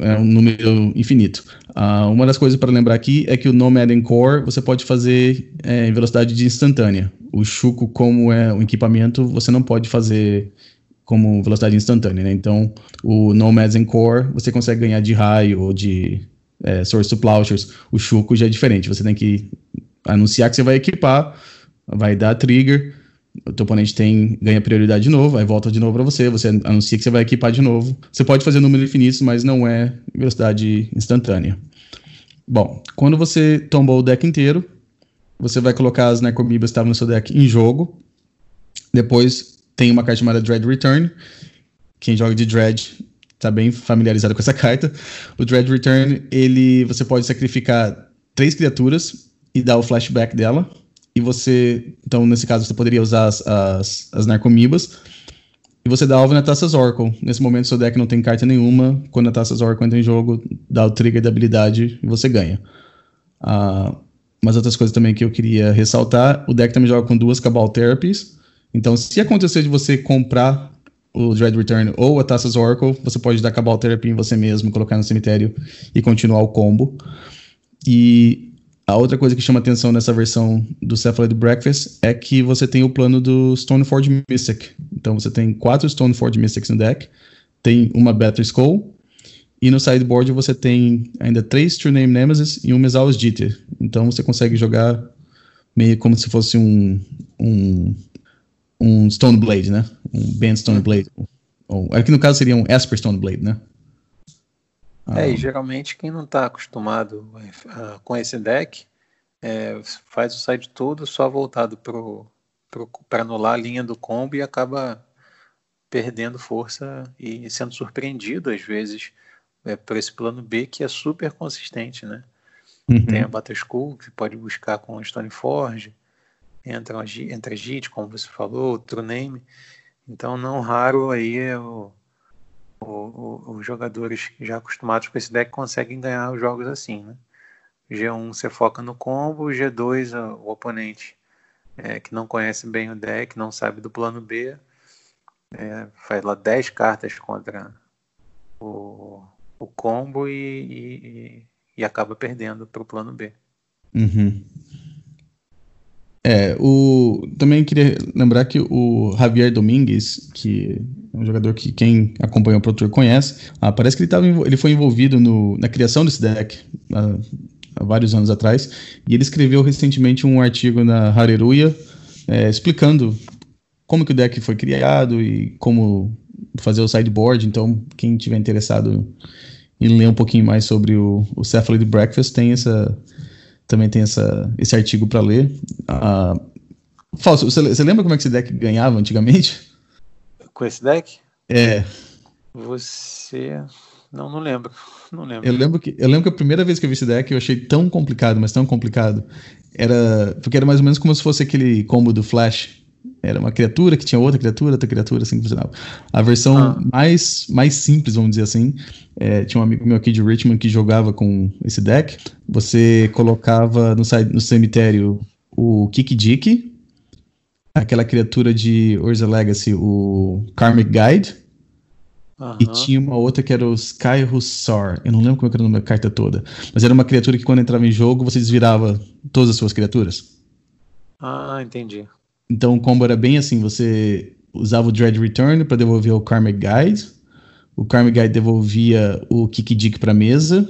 é um número infinito. Uh, uma das coisas para lembrar aqui é que o Nomad Core você pode fazer é, em velocidade de instantânea. O Shuko, como é um equipamento, você não pode fazer como velocidade instantânea, né? Então, o Nomads and Core, você consegue ganhar de raio ou de é, Source to Plowshares. O Chuco já é diferente, você tem que anunciar que você vai equipar, vai dar trigger, o teu oponente tem, ganha prioridade de novo, aí volta de novo para você, você anuncia que você vai equipar de novo. Você pode fazer número infinito, mas não é velocidade instantânea. Bom, quando você tombou o deck inteiro, você vai colocar as Necromibas que estavam no seu deck em jogo. Depois tem uma carta chamada Dread Return. Quem joga de Dread está bem familiarizado com essa carta. O Dread Return, ele, você pode sacrificar três criaturas e dar o flashback dela. E você, então nesse caso você poderia usar as, as, as Narcomibas. E você dá alvo na Taças Oracle. Nesse momento seu deck não tem carta nenhuma. Quando a Taças Oracle entra em jogo, dá o trigger da habilidade e você ganha. Uh, umas outras coisas também que eu queria ressaltar. O deck também joga com duas Cabal Therapies. Então, se acontecer de você comprar o Dread Return ou a Taças Oracle, você pode dar Cabal Therapy em você mesmo, colocar no cemitério e continuar o combo. E a outra coisa que chama atenção nessa versão do Cephalid Breakfast é que você tem o plano do Stoneforge Mystic. Então você tem quatro Stoneforge Mystics no deck, tem uma Better Skull, e no sideboard você tem ainda três True Name Nemesis e um Mesaurus Jitter. Então você consegue jogar meio como se fosse um, um um Stone Blade, né? Um Band Stone Blade. Ou, aqui no caso seria um Esper Stone Blade, né? É, e ah. geralmente quem não está acostumado uh, com esse deck é, faz o site todo só voltado para anular a linha do combo e acaba perdendo força e sendo surpreendido às vezes é, por esse plano B que é super consistente, né? Uhum. Tem a Battle School que pode buscar com o Stoneforge, entra, entra JIT, como você falou, o True Name. Então, não raro aí é o, o, o, os jogadores já acostumados com esse deck conseguem ganhar os jogos assim, né? G1 você foca no combo, G2 o oponente é, que não conhece bem o deck, não sabe do plano B, é, faz lá 10 cartas contra o, o combo e, e, e acaba perdendo para o plano B. Uhum. É, o, também queria lembrar que o Javier Domingues, que é um jogador que quem acompanha o Pro Tour conhece, ah, parece que ele, tava, ele foi envolvido no, na criação desse deck ah, há vários anos atrás, e ele escreveu recentemente um artigo na Hareruya é, explicando como que o deck foi criado e como fazer o sideboard, então quem tiver interessado em ler um pouquinho mais sobre o, o Cephalid Breakfast tem essa também tem essa, esse artigo para ler. Uh, Falso, você, você lembra como é que esse deck ganhava antigamente? Com esse deck? É. Você. Não, não lembro. Não lembro. Eu lembro que, eu lembro que a primeira vez que eu vi esse deck eu achei tão complicado, mas tão complicado. Era. Porque era mais ou menos como se fosse aquele combo do Flash. Era uma criatura que tinha outra criatura, outra criatura, assim que funcionava. A versão ah. mais, mais simples, vamos dizer assim, é, tinha um amigo meu aqui de Richmond que jogava com esse deck. Você colocava no, no cemitério o Kiki Dick, aquela criatura de Urza Legacy, o Karmic Guide. Uhum. E tinha uma outra que era o Sky Hussar. Eu não lembro como era o nome da carta toda. Mas era uma criatura que quando entrava em jogo, você desvirava todas as suas criaturas. Ah, entendi. Então o combo era bem assim: você usava o Dread Return para devolver o Karmic Guide. O Karmic Guide devolvia o Kiki Dick pra mesa.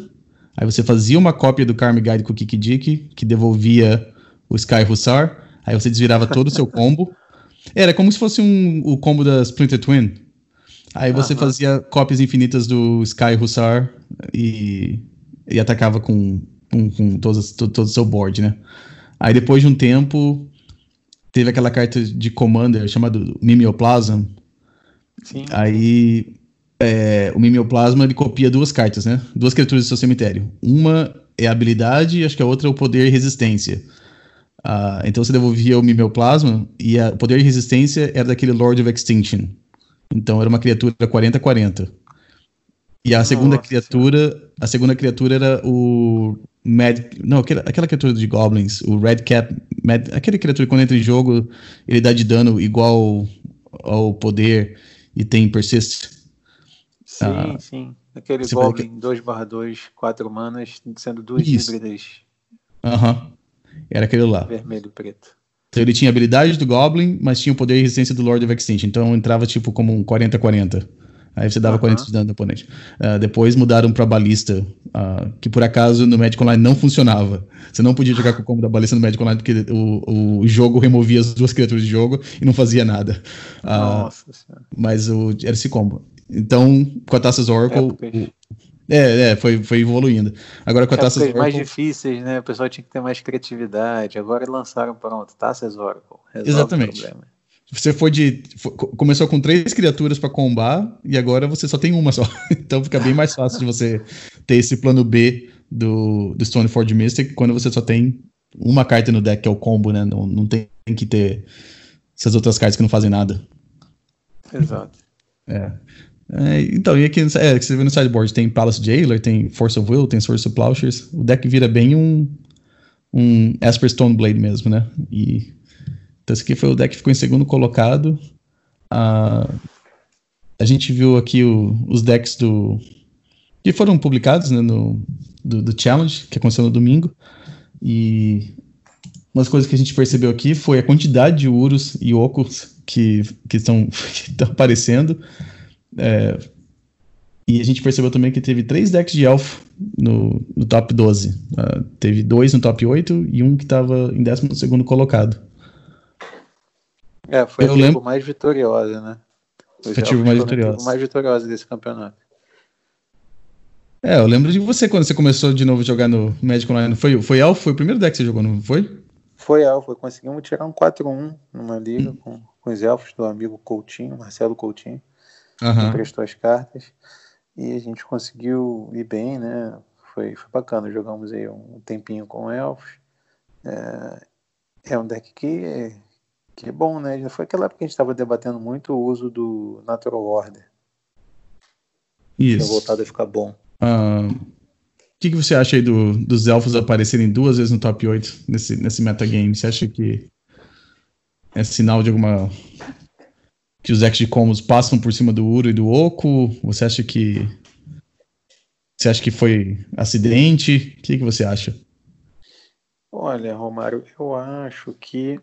Aí você fazia uma cópia do Karmic Guide com o Kiki Dick, que devolvia o Sky Hussar. Aí você desvirava todo o seu combo. Era como se fosse um, o combo da Splinter Twin. Aí você fazia cópias infinitas do Sky Hussar e, e atacava com, com, com todos, todo o seu board, né? Aí depois de um tempo, teve aquela carta de Commander chamada Mimeoplasm. Sim. Aí é, o Mimeoplasma ele copia duas cartas, né? Duas criaturas do seu cemitério. Uma é habilidade e acho que a outra é o poder e resistência. Uh, então você devolvia o Mimeoplasma e o poder e resistência era daquele Lord of Extinction. Então era uma criatura 40-40. E a segunda Nossa, criatura, a segunda criatura era o Mad, não, aquela, aquela criatura de Goblins, o Red Cap, Mad, aquela criatura que quando entra em jogo, ele dá de dano igual ao poder e tem persist. Sim, ah, sim. Aquele Goblin 2/2, 4 manas, sendo duas Isso. híbridas. Aham. Era aquele lá. Vermelho e preto. Então ele tinha habilidade do Goblin, mas tinha o poder e resistência do Lord of Extinction. Então entrava tipo como um 40-40. Aí você dava uhum. 40 de dano no oponente. Uh, depois mudaram pra balista, uh, que por acaso no Magic Online não funcionava. Você não podia jogar com o combo da balista no Magic Online porque o, o jogo removia as duas criaturas de jogo e não fazia nada. Uh, Nossa senhora. Mas o, era esse combo. Então, com a Taças Oracle, é, é, é, foi, foi evoluindo. Agora com a Taças Oracle... mais difíceis, né? O pessoal tinha que ter mais criatividade. Agora lançaram, pronto, Taças Oracle. Exatamente. Você foi de. Foi, começou com três criaturas para combar e agora você só tem uma só. então fica bem mais fácil de você ter esse plano B do, do Stoneforge Mystic quando você só tem uma carta no deck, que é o combo, né? Não, não tem que ter essas outras cartas que não fazem nada. Exato. É. É, então, e aqui é, você vê no sideboard tem Palace Jailer, tem Force of Will, tem Source of Plowshares. O deck vira bem um, um Esper Stoneblade mesmo, né? E, então esse aqui foi o deck que ficou em segundo colocado. a a gente viu aqui o, os decks do que foram publicados né, no, do, do, Challenge, que aconteceu no domingo. E uma das coisas que a gente percebeu aqui foi a quantidade de Urus e Ocos que, que, estão, que aparecendo. É, e a gente percebeu também que teve três decks de elfo no, no top 12. Uh, ah, teve dois no top 8 e um que estava em 12 colocado. É, foi Eu a lembro... mais vitoriosa, né? Foi a tribo mais vitoriosa. mais vitoriosa desse campeonato. É, eu lembro de você quando você começou de novo a jogar no Magic Online. Foi, foi Elfo? Foi o primeiro deck que você jogou, não foi? Foi Elfo. Conseguimos tirar um 4-1 numa liga hum. com, com os elfos do amigo Coutinho, Marcelo Coutinho uhum. emprestou as cartas e a gente conseguiu ir bem, né? Foi, foi bacana, jogamos aí um tempinho com elfos. É, é um deck que, que bom, né? Já foi aquela época que a gente estava debatendo muito o uso do Natural Order. Isso. voltado a ficar bom. O que, que você acha aí do, dos elfos aparecerem duas vezes no top 8 nesse, nesse metagame? Você acha que é sinal de alguma que os decks de combos passam por cima do Uro e do Oco? Você acha que você acha que foi acidente? O que, que você acha? Olha, Romário, eu acho que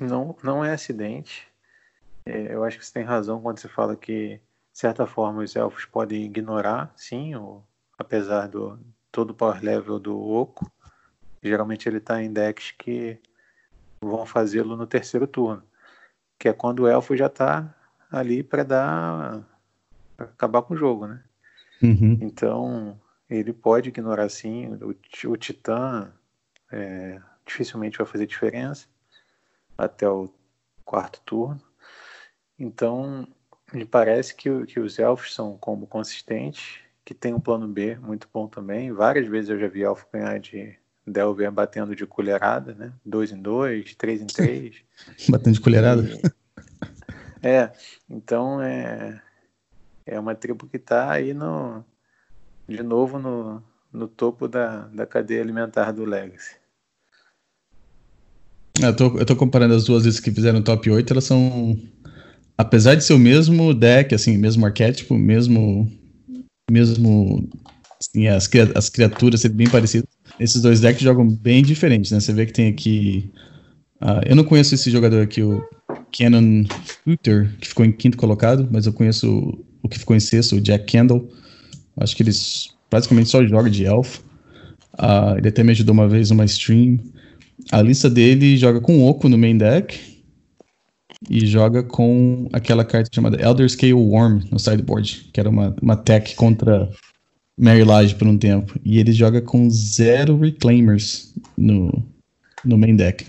não, não é acidente. É, eu acho que você tem razão quando você fala que, de certa forma, os elfos podem ignorar, sim, o, apesar do todo o power level do Oco. Geralmente ele está em decks que vão fazê-lo no terceiro turno que é quando o elfo já está ali para dar pra acabar com o jogo, né? Uhum. Então ele pode ignorar sim o, o titã é, dificilmente vai fazer diferença até o quarto turno. Então me parece que, que os elfos são combo consistente que tem um plano B muito bom também. Várias vezes eu já vi Elfo ganhar de Delver batendo de colherada, né? Dois em dois, três em três. batendo de colherada? E, é, então é, é uma tribo que está aí no, de novo no, no topo da, da cadeia alimentar do Legacy. Eu tô, eu tô comparando as duas vezes que fizeram top 8, elas são. Apesar de ser o mesmo deck, assim, mesmo arquétipo, mesmo. Mesmo. Assim, as, as criaturas serem bem parecidas, esses dois decks jogam bem diferentes, né? Você vê que tem aqui. Uh, eu não conheço esse jogador aqui, o Cannon Futter, que ficou em quinto colocado, mas eu conheço o, o que ficou em sexto, o Jack Kendall. Acho que eles praticamente só joga de elfo. Uh, ele até me ajudou uma vez numa stream. A lista dele joga com Oco no main deck e joga com aquela carta chamada Elder Scale Worm no sideboard, que era uma, uma tech contra Mary Lage por um tempo. E ele joga com zero Reclaimers no, no main deck.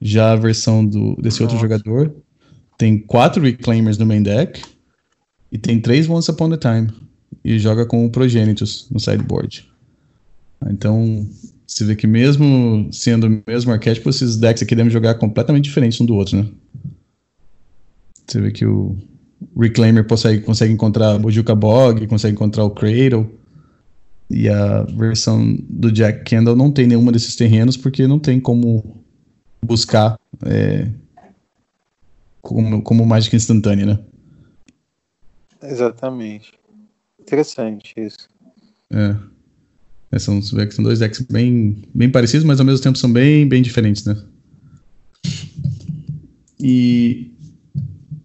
Já a versão do, desse outro jogador tem quatro Reclaimers no main deck e tem três Once Upon a Time. E joga com o Progenitus no sideboard. Então, você vê que mesmo sendo o mesmo arquétipo, esses decks aqui devem jogar completamente diferentes um do outro, né? Você vê que o Reclaimer consegue, consegue encontrar o Bojuka Bog, consegue encontrar o Cradle. E a versão do Jack Kendall não tem nenhuma desses terrenos, porque não tem como buscar é, como, como mágica instantânea, né? Exatamente. Interessante isso. É. É, são, são dois decks bem, bem parecidos, mas ao mesmo tempo são bem, bem diferentes, né? E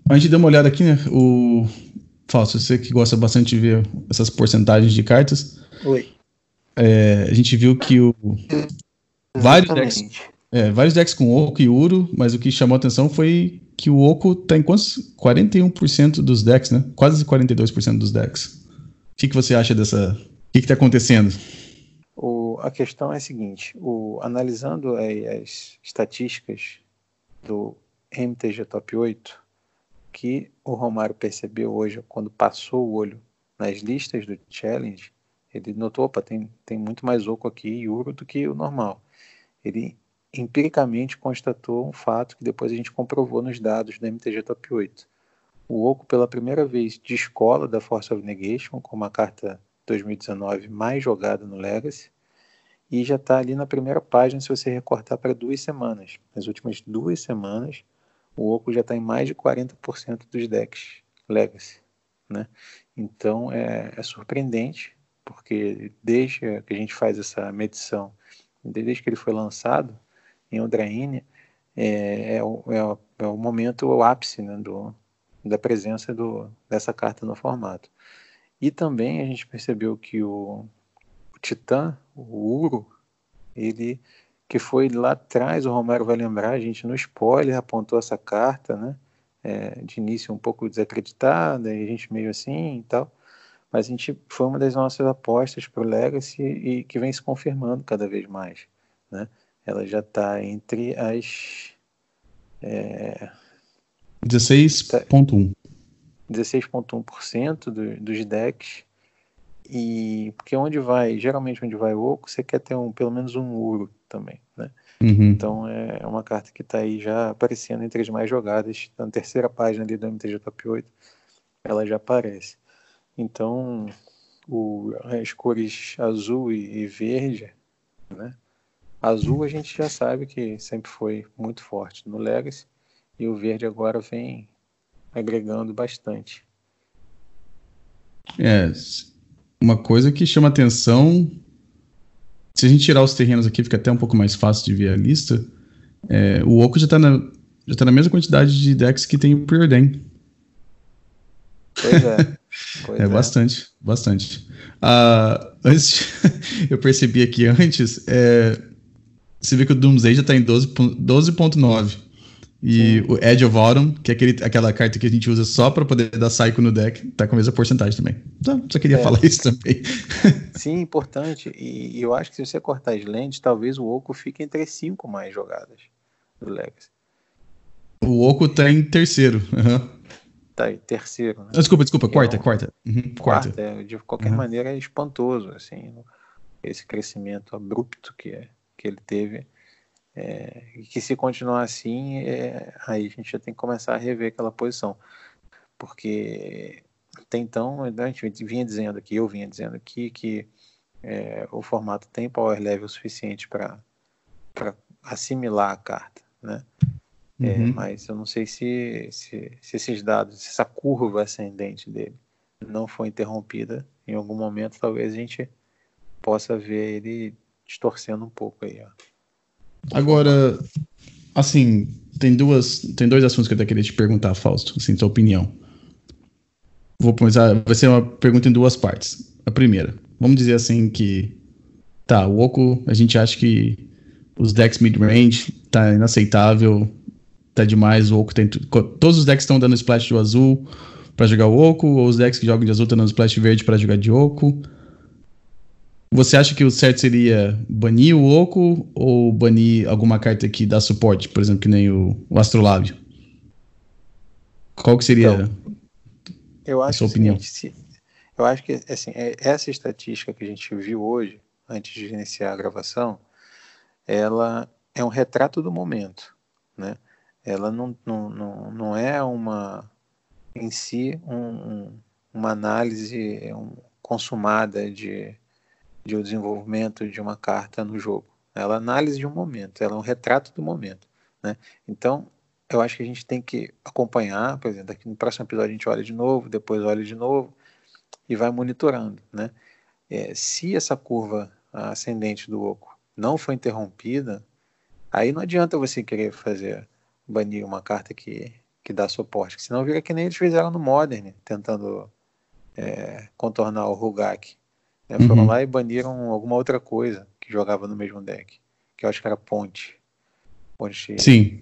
a gente deu uma olhada aqui, né? O Fausto, você que gosta bastante de ver essas porcentagens de cartas. Oi. É, a gente viu que o vários decks, é, vários decks com Oco e Uro, mas o que chamou a atenção foi que o Oco tá em quantos? 41% dos decks, né? Quase 42% dos decks. O que, que você acha dessa. O que, que tá acontecendo? A questão é a seguinte: o, analisando as estatísticas do MTG Top 8, que o Romário percebeu hoje quando passou o olho nas listas do Challenge, ele notou, opa, tem, tem muito mais oco aqui e Uro do que o normal. Ele empiricamente constatou um fato que depois a gente comprovou nos dados do MTG Top 8. O Oco, pela primeira vez, de escola da Force of Negation, com uma carta 2019 mais jogada no Legacy, e já está ali na primeira página se você recortar para duas semanas. Nas últimas duas semanas, o Oco já está em mais de 40% dos decks Legacy. Né? Então é, é, surpreendente, porque desde que a gente faz essa medição, desde que ele foi lançado em Eldraine, é, é, o, é, o, é o momento, o ápice né, do, da presença do, dessa carta no formato. E também a gente percebeu que o, o Titã, o Uro, ele que foi lá atrás, o Romero vai lembrar, a gente no spoiler apontou essa carta, né? É, de início um pouco desacreditada, e a gente meio assim e tal, mas a gente foi uma das nossas apostas para o Legacy e que vem se confirmando cada vez mais, né? Ela já está entre as é, 16.1 16,1% do, dos decks. E porque onde vai, geralmente onde vai oco, você quer ter um, pelo menos um uro também, né? Uhum. Então é uma carta que está aí já aparecendo entre as mais jogadas. Na terceira página ali do MTG Top 8, ela já aparece. Então, o, as cores azul e, e verde, né? Azul a gente já sabe que sempre foi muito forte no Legacy. E o verde agora vem agregando bastante. É, uma coisa que chama atenção, se a gente tirar os terrenos aqui, fica até um pouco mais fácil de ver a lista. É, o Oco já está na, já tá na mesma quantidade de decks que tem o Preordain. Pois é. Pois é, é, bastante, bastante. Uh, antes, eu percebi aqui antes, é, você vê que o Doomsday já está em 12.9. 12 e Sim. o Edge of Autumn, que é aquele, aquela carta que a gente usa só para poder dar psycho no deck, tá com a mesma porcentagem também. Então, só queria é. falar isso também. Sim, importante. E, eu acho que se você cortar as lentes, talvez o Oco fique entre as cinco mais jogadas do Legacy. O Oco tá em terceiro. Uhum. tá aí, terceiro. Né? Desculpa, desculpa, quarta, é um, quarta. Uhum, quarta. quarta é, de qualquer uhum. maneira é espantoso, assim, esse crescimento abrupto que, é, que ele teve. É, e que se continuar assim, é, aí a gente já tem que começar a rever aquela posição. Porque até então, a gente vinha dizendo aqui, eu vinha dizendo aqui, que é, o formato tem power level suficiente para assimilar a carta, né? É, uhum. mas eu não sei se, se, se, esses dados, se essa curva ascendente dele não for interrompida em algum momento, talvez a gente possa ver ele distorcendo um pouco aí. Ó. Agora, assim, tem duas, tem dois assuntos que eu até queria te perguntar, Fausto, assim, tua opinião. Vou começar, vai ser uma pergunta em duas partes. A primeira, vamos dizer assim que, tá, o Oco, a gente acha que os decks mid-range tá inaceitável, tá demais, o Oco tem todos os decks estão dando splash de azul para jogar o Oco, ou os decks que jogam de azul estão dando splash verde para jogar de Oco. Você acha que o certo seria banir o Oco ou banir alguma carta que dá suporte, por exemplo, que nem o, o Astrolábio? Qual que seria então, eu acho a sua opinião? Eu acho que assim, é, essa estatística que a gente viu hoje, antes de iniciar a gravação, ela é um retrato do momento, né? Ela não, não, não, não é uma em si um, uma análise um, consumada de, de o desenvolvimento de uma carta no jogo. Ela é análise de um momento, ela é um retrato do momento, né? Então eu acho que a gente tem que acompanhar, por exemplo, aqui no próximo episódio a gente olha de novo, depois olha de novo e vai monitorando, né? É, se essa curva ascendente do oco não for interrompida, aí não adianta você querer fazer banir uma carta que, que dá suporte, senão vira que nem eles fizeram no Modern, tentando é, contornar o Rugak. Né? Uhum. Foram lá e baniram alguma outra coisa que jogava no mesmo deck, que eu acho que era Ponte. Ponte Sim.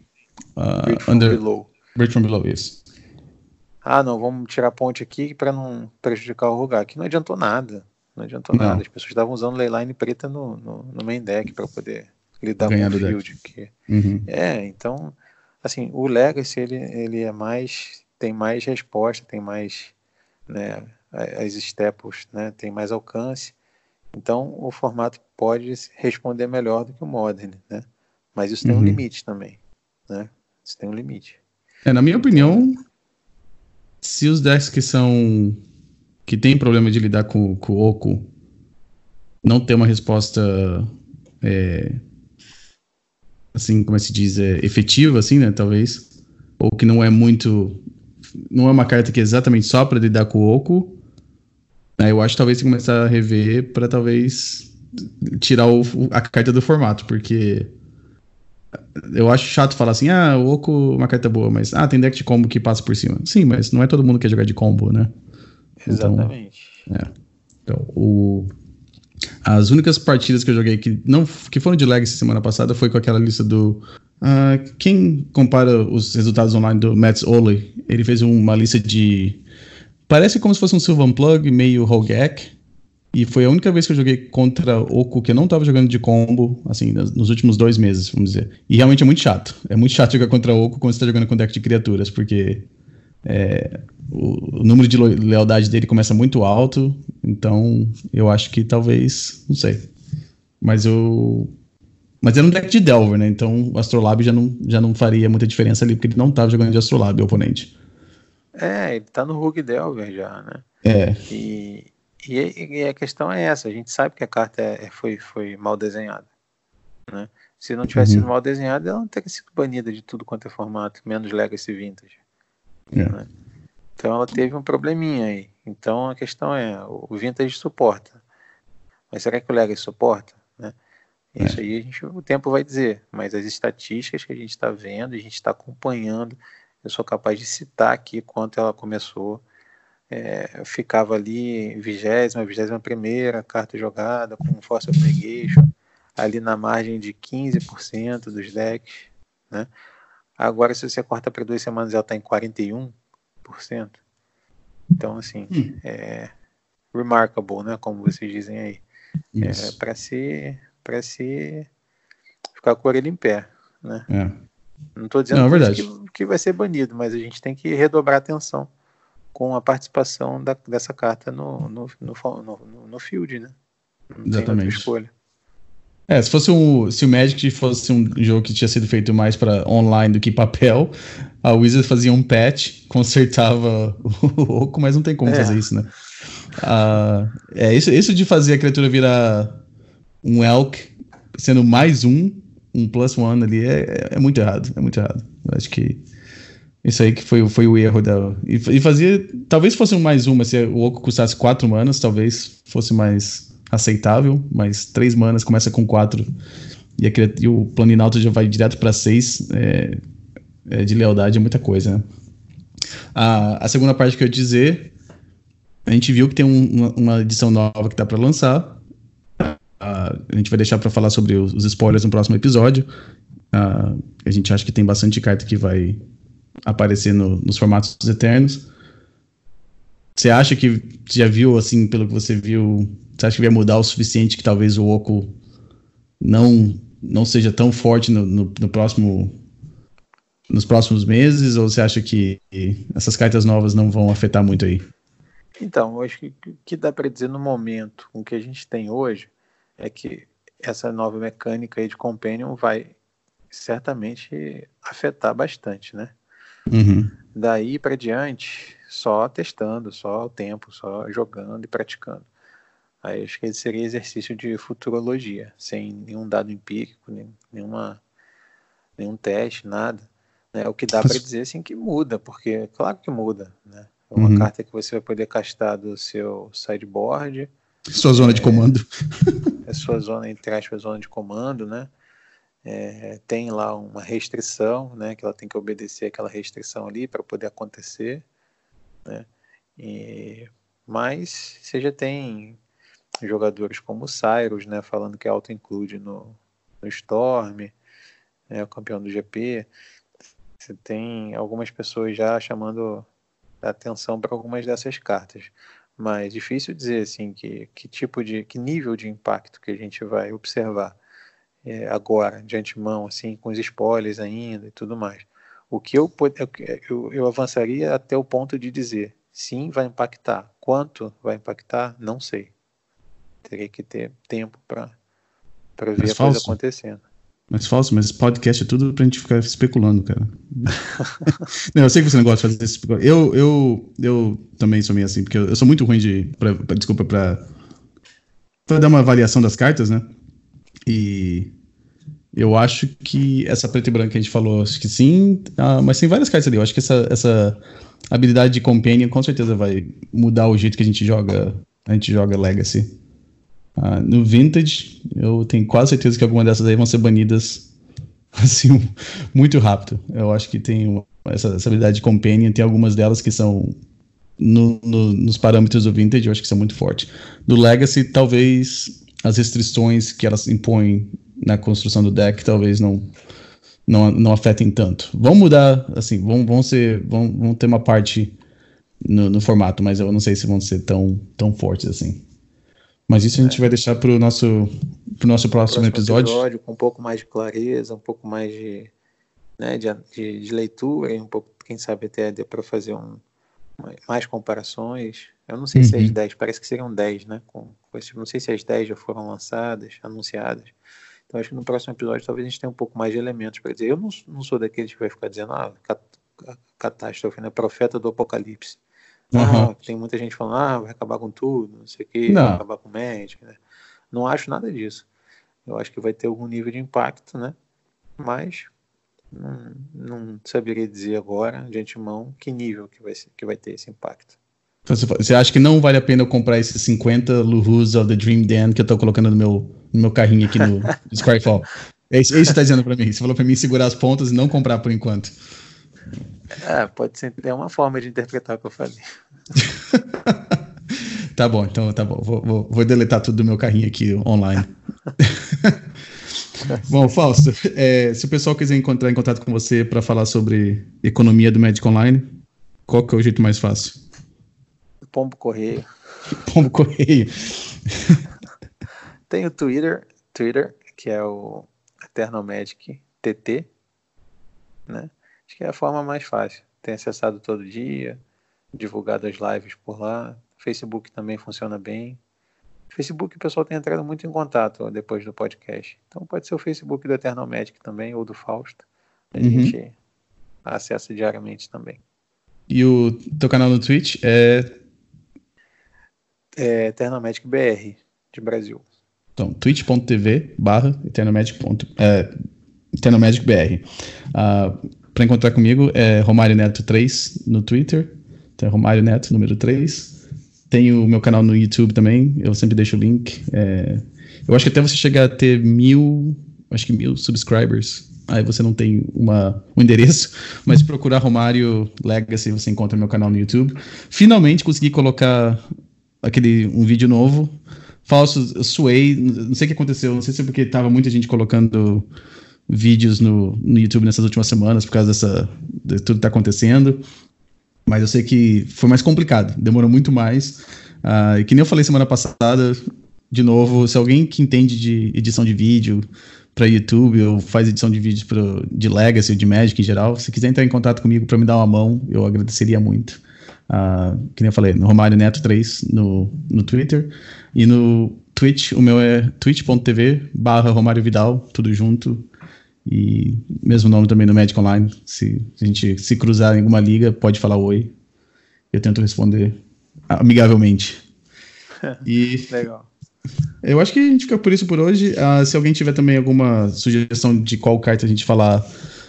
Uh, Bridge from under, Below. Bridge from Below, isso. Ah, não, vamos tirar a ponte aqui para não prejudicar o Rugar. Que não adiantou nada. Não adiantou não. nada. As pessoas estavam usando Leyline preta no, no, no, main deck para poder lidar Ganhar com o field. Que... Uhum. É, então, assim, o Legacy ele, ele é mais. tem mais resposta, tem mais. Né, as staples né, tem mais alcance. Então, o formato pode responder melhor do que o Modern, né? Mas isso tem um uhum. limite também né? Isso tem um limite. É, na minha opinião, se os decks que são que tem problema de lidar com, com o Oco não ter uma resposta é, assim, como é se diz, é, efetiva, assim, né, talvez, ou que não é muito, não é uma carta que é exatamente só para lidar com o Oco, eu acho que talvez você começar a rever para talvez tirar o, a carta do formato, porque eu acho chato falar assim, ah, o Oco uma carta boa, mas ah, tem deck de combo que passa por cima. Sim, mas não é todo mundo que quer jogar de combo, né? Então, Exatamente. Então, é. então o, as únicas partidas que eu joguei que não que foram de Legacy semana passada foi com aquela lista do. Uh, quem compara os resultados online do Mats Ole, ele fez uma lista de. Parece como se fosse um Sylvan Plug meio Rogak, e foi a única vez que eu joguei contra Oco que eu não tava jogando de combo, assim, nos últimos dois meses, vamos dizer. E realmente é muito chato. É muito chato jogar contra Oco quando você tá jogando com deck de criaturas, porque é, o, o, número de lealdade dele começa muito alto, então eu acho que talvez, não sei. Mas eu. Mas era um deck de Delver, né? Então o Astrolabe já não, já não faria muita diferença ali, porque ele não tava jogando de Astrolabe, o oponente. É, ele tá no Rug Delver já, né? É. E, e, e, a questão é essa: a gente sabe que a carta é, é, foi, foi mal desenhada. Né? Se não tivesse uhum. sido mal desenhada, ela não teria sido banida de tudo quanto é formato, menos Legacy Vintage. É. Né? Então ela teve um probleminha aí. Então a questão é: o Vintage suporta. Mas será que o Legacy suporta? Né? Isso é. aí gente, o tempo vai dizer. Mas as estatísticas que a gente está vendo, a gente está acompanhando, eu sou capaz de citar aqui quanto ela começou é, ficava ali vigésima, vigésima primeira carta jogada com Force of Negation, ali na margem de 15% dos decks, né? Agora, se você corta para duas semanas, ela está em 41%. Então, assim, hum. é remarkable, né? Como vocês dizem aí. É, para se, para se ficar com a orelha em pé, né? É. Não estou dizendo Não, é que, que vai ser banido, mas a gente tem que redobrar atenção com a participação da, dessa carta no, no, no, no, no field, né? Não Exatamente. escolha. É, se fosse um, se o Magic fosse um jogo que tinha sido feito mais para online do que papel, a Wizard fazia um patch, consertava o oco, mas não tem como é. fazer isso, né? Uh, é isso, isso de fazer a criatura virar um elk, sendo mais um, um plus one ali, é, é muito errado, é muito errado. Eu acho que isso aí que foi, foi o erro dela. E, e fazia, talvez fosse um mais uma, se o oco custasse quatro manas, talvez fosse mais aceitável, mas três manas começa com quatro e, a, e o Planinauta já vai direto para seis. É, é, de lealdade é muita coisa, né? A, a segunda parte que eu ia dizer, a gente viu que tem um, uma, uma, edição nova que tá para lançar. A gente vai deixar para falar sobre os, spoilers no próximo episódio. a gente acha que tem bastante carta que vai aparecer no, nos formatos eternos. Você acha que já viu, assim, pelo que você viu, você acha que vai mudar o suficiente que talvez o Oco não, não seja tão forte no, no, no próximo nos próximos meses ou você acha que essas cartas novas não vão afetar muito aí? Então, eu acho que o que dá para dizer no momento com o que a gente tem hoje é que essa nova mecânica aí de Companion vai certamente afetar bastante, né? Uhum. Daí para diante, só testando, só o tempo, só jogando e praticando. Aí acho que seria exercício de futurologia, sem nenhum dado empírico, nenhuma, nenhum teste, nada. Né? O que dá para dizer assim que muda, porque claro que muda. Né? É uma uhum. carta que você vai poder castar do seu sideboard. Sua zona é, de comando. É sua zona, entre aspas, zona de comando, né? É, tem lá uma restrição, né? Que ela tem que obedecer aquela restrição ali para poder acontecer, né? E, mas você já tem jogadores como o Cyrus, né, falando que auto-include no, no Storm, é o campeão do GP. Você tem algumas pessoas já chamando atenção para algumas dessas cartas, mas difícil dizer assim que, que tipo de que nível de impacto que a gente vai observar é, agora de antemão, assim, com os spoilers ainda e tudo mais. O que eu, eu, eu avançaria até o ponto de dizer sim, vai impactar. Quanto vai impactar, não sei teria que ter tempo para ver mas a falso. coisa acontecendo. Mas falso, mas podcast é tudo pra gente ficar especulando, cara. não, eu sei que você não gosta de fazer isso. Eu, eu, eu também sou meio assim, porque eu, eu sou muito ruim de. Pra, pra, desculpa, pra, pra dar uma avaliação das cartas, né? E eu acho que essa preta e branca que a gente falou, acho que sim, ah, mas tem várias cartas ali. Eu acho que essa, essa habilidade de companion com certeza vai mudar o jeito que a gente joga, a gente joga Legacy. Uh, no Vintage, eu tenho quase certeza que alguma dessas aí vão ser banidas assim, muito rápido. Eu acho que tem essa, essa, habilidade de Companion, tem algumas delas que são no, no, nos parâmetros do Vintage, eu acho que são muito fortes. Do Legacy, talvez as restrições que elas impõem na construção do deck talvez não, não, não afetem tanto. Vão mudar, assim, vão, vão, ser, vão, vão ter uma parte no, no formato, mas eu não sei se vão ser tão, tão fortes assim. Mas isso a gente é. vai deixar para o nosso, pro nosso próximo, próximo episódio. episódio. Com um pouco mais de clareza, um pouco mais de, né, de, de, de leitura, e um pouco, quem sabe até para fazer um, mais comparações. Eu não sei uhum. se as 10, parece que seriam 10, né? Com, com esse, não sei se as 10 já foram lançadas, anunciadas. Então acho que no próximo episódio talvez a gente tenha um pouco mais de elementos para dizer. Eu não, não sou daqueles que vai ficar dizendo, ah, catástrofe, né? Profeta do apocalipse. Uhum. Ah, tem muita gente falando, ah, vai acabar com tudo, não sei o quê, vai acabar com o médico. Né? Não acho nada disso. Eu acho que vai ter algum nível de impacto, né? Mas não, não saberia dizer agora, de antemão, que nível que vai, que vai ter esse impacto. Você acha que não vale a pena eu comprar esses 50 Luhus of the Dream Den que eu tô colocando no meu, no meu carrinho aqui no Squarefall? É isso, é isso que você tá dizendo pra mim. Você falou pra mim segurar as pontas e não comprar por enquanto. É, pode ser é uma forma de interpretar o que eu falei. tá bom, então tá bom. Vou, vou, vou, deletar tudo do meu carrinho aqui online. bom, Fausto, é, se o pessoal quiser encontrar em contato com você para falar sobre economia do Magic Online, qual que é o jeito mais fácil? Pombo Correio. Pombo Correio. Tem o Twitter, Twitter, que é o Eternal Magic TT, né? Acho que é a forma mais fácil. Tem acessado todo dia, divulgado as lives por lá. Facebook também funciona bem. Facebook o pessoal tem entrado muito em contato depois do podcast. Então pode ser o Facebook do Eternal Magic também, ou do Fausto. A uhum. gente acessa diariamente também. E o teu canal no Twitch é. É Eternal Magic BR, de Brasil. Então, twitch.tv barra. Uh, para encontrar comigo é Romário Neto 3 no Twitter. Então, é Romário Neto, número 3. Tenho o meu canal no YouTube também, eu sempre deixo o link. É, eu acho que até você chegar a ter mil, acho que mil subscribers, aí você não tem uma, um endereço, mas procurar Romário Legacy, você encontra meu canal no YouTube. Finalmente consegui colocar aquele um vídeo novo. Falso, suei, não sei o que aconteceu, não sei se é porque tava muita gente colocando vídeos no, no YouTube nessas últimas semanas por causa dessa de tudo que tá acontecendo. Mas eu sei que foi mais complicado, demorou muito mais. Uh, e que nem eu falei semana passada, de novo, se alguém que entende de edição de vídeo para YouTube ou faz edição de vídeo pro, de Legacy ou de Magic em geral, se quiser entrar em contato comigo para me dar uma mão, eu agradeceria muito. Uh, que nem eu falei, no Romário Neto 3 no, no Twitter. E no Twitch, o meu é twitch.tv barra Romário Vidal, tudo junto. E mesmo nome também no Magic Online. Se, a gente se cruzar em alguma liga, pode falar oi. Eu tento responder amigavelmente. E Legal. Eu acho que a gente fica por isso por hoje. Uh, se alguém tiver também alguma sugestão de qual carta a gente falar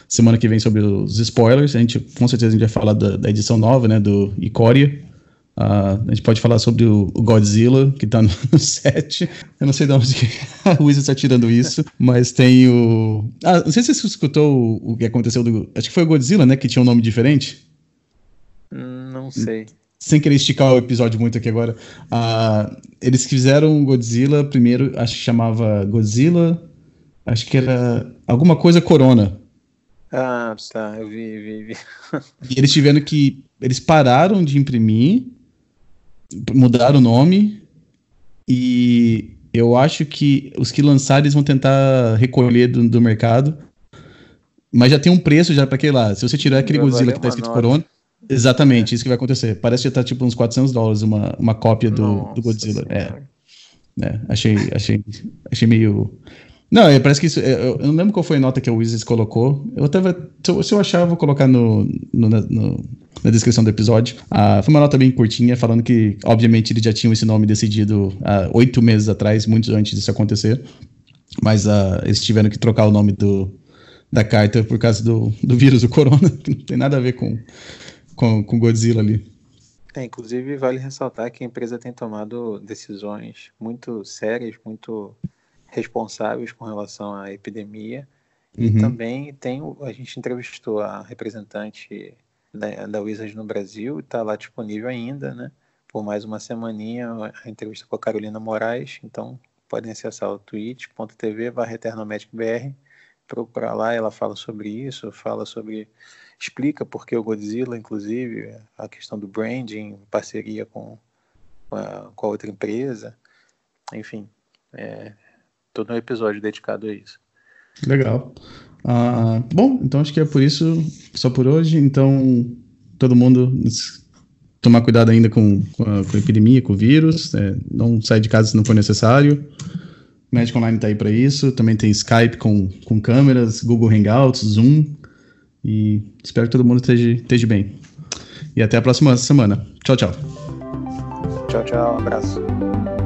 semana que vem sobre os spoilers, a gente com certeza a gente vai falar da, da edição nova, né, do Ikoria. Uh, a gente pode falar sobre o, Godzilla, que tá no, no set. Eu não sei de onde a Wizard está tirando isso, mas tem o. Ah, não sei se você escutou o, o, que aconteceu do. Acho que foi o Godzilla, né? Que tinha um nome diferente. Não sei. Sem querer esticar o episódio muito aqui agora. Uh, eles fizeram Godzilla primeiro, acho que chamava Godzilla. Acho que era alguma coisa Corona. Ah, tá, eu vi, vi, vi. e eles tiveram que. Eles pararam de imprimir mudaram o nome e eu acho que os que lançaram eles vão tentar recolher do, do mercado. Mas já tem um preço já para aquele lá. Se você tirar aquele Godzilla que tá escrito nota. Corona, exatamente, é. isso que vai acontecer. Parece que já tá tipo uns 400 dólares uma, uma cópia do, Nossa, do Godzilla. É. é. achei, achei, achei meio não, é, parece que isso. É, eu, eu não lembro qual foi a nota que a Wizards colocou. Eu tava. Se eu, achar, eu vou colocar no, no, no, na descrição do episódio. Ah, foi uma nota bem curtinha, falando que, obviamente, eles já tinham esse nome decidido há oito meses atrás, muito antes disso acontecer. Mas ah, eles tiveram que trocar o nome do, da carta por causa do, do vírus do corona, que não tem nada a ver com, com, com Godzilla ali. É, inclusive, vale ressaltar que a empresa tem tomado decisões muito sérias, muito responsáveis com relação à epidemia. E uhum. também tem, a gente entrevistou a representante da, da Wizards no Brasil, está lá disponível ainda, né? Por mais uma semaninha, a entrevista com a Carolina Moraes. Então, podem acessar o twitch.tv eternalmagicbr, procurar lá, ela fala sobre isso, fala sobre, explica por que o Godzilla, inclusive, a questão do branding, parceria com, com, a, com a outra empresa, enfim, é, todo um episódio dedicado a isso. Legal. Uh, bom, então acho que é por isso, só por hoje. Então, todo mundo tomar cuidado ainda com, com, a, com a epidemia, com o vírus. É, não sai de casa se não for necessário. Magic Online está aí para isso. Também tem Skype com, com câmeras, Google Hangouts, Zoom. E espero que todo mundo esteja, esteja bem. E até a próxima semana. Tchau, tchau. Tchau, tchau. Um abraço.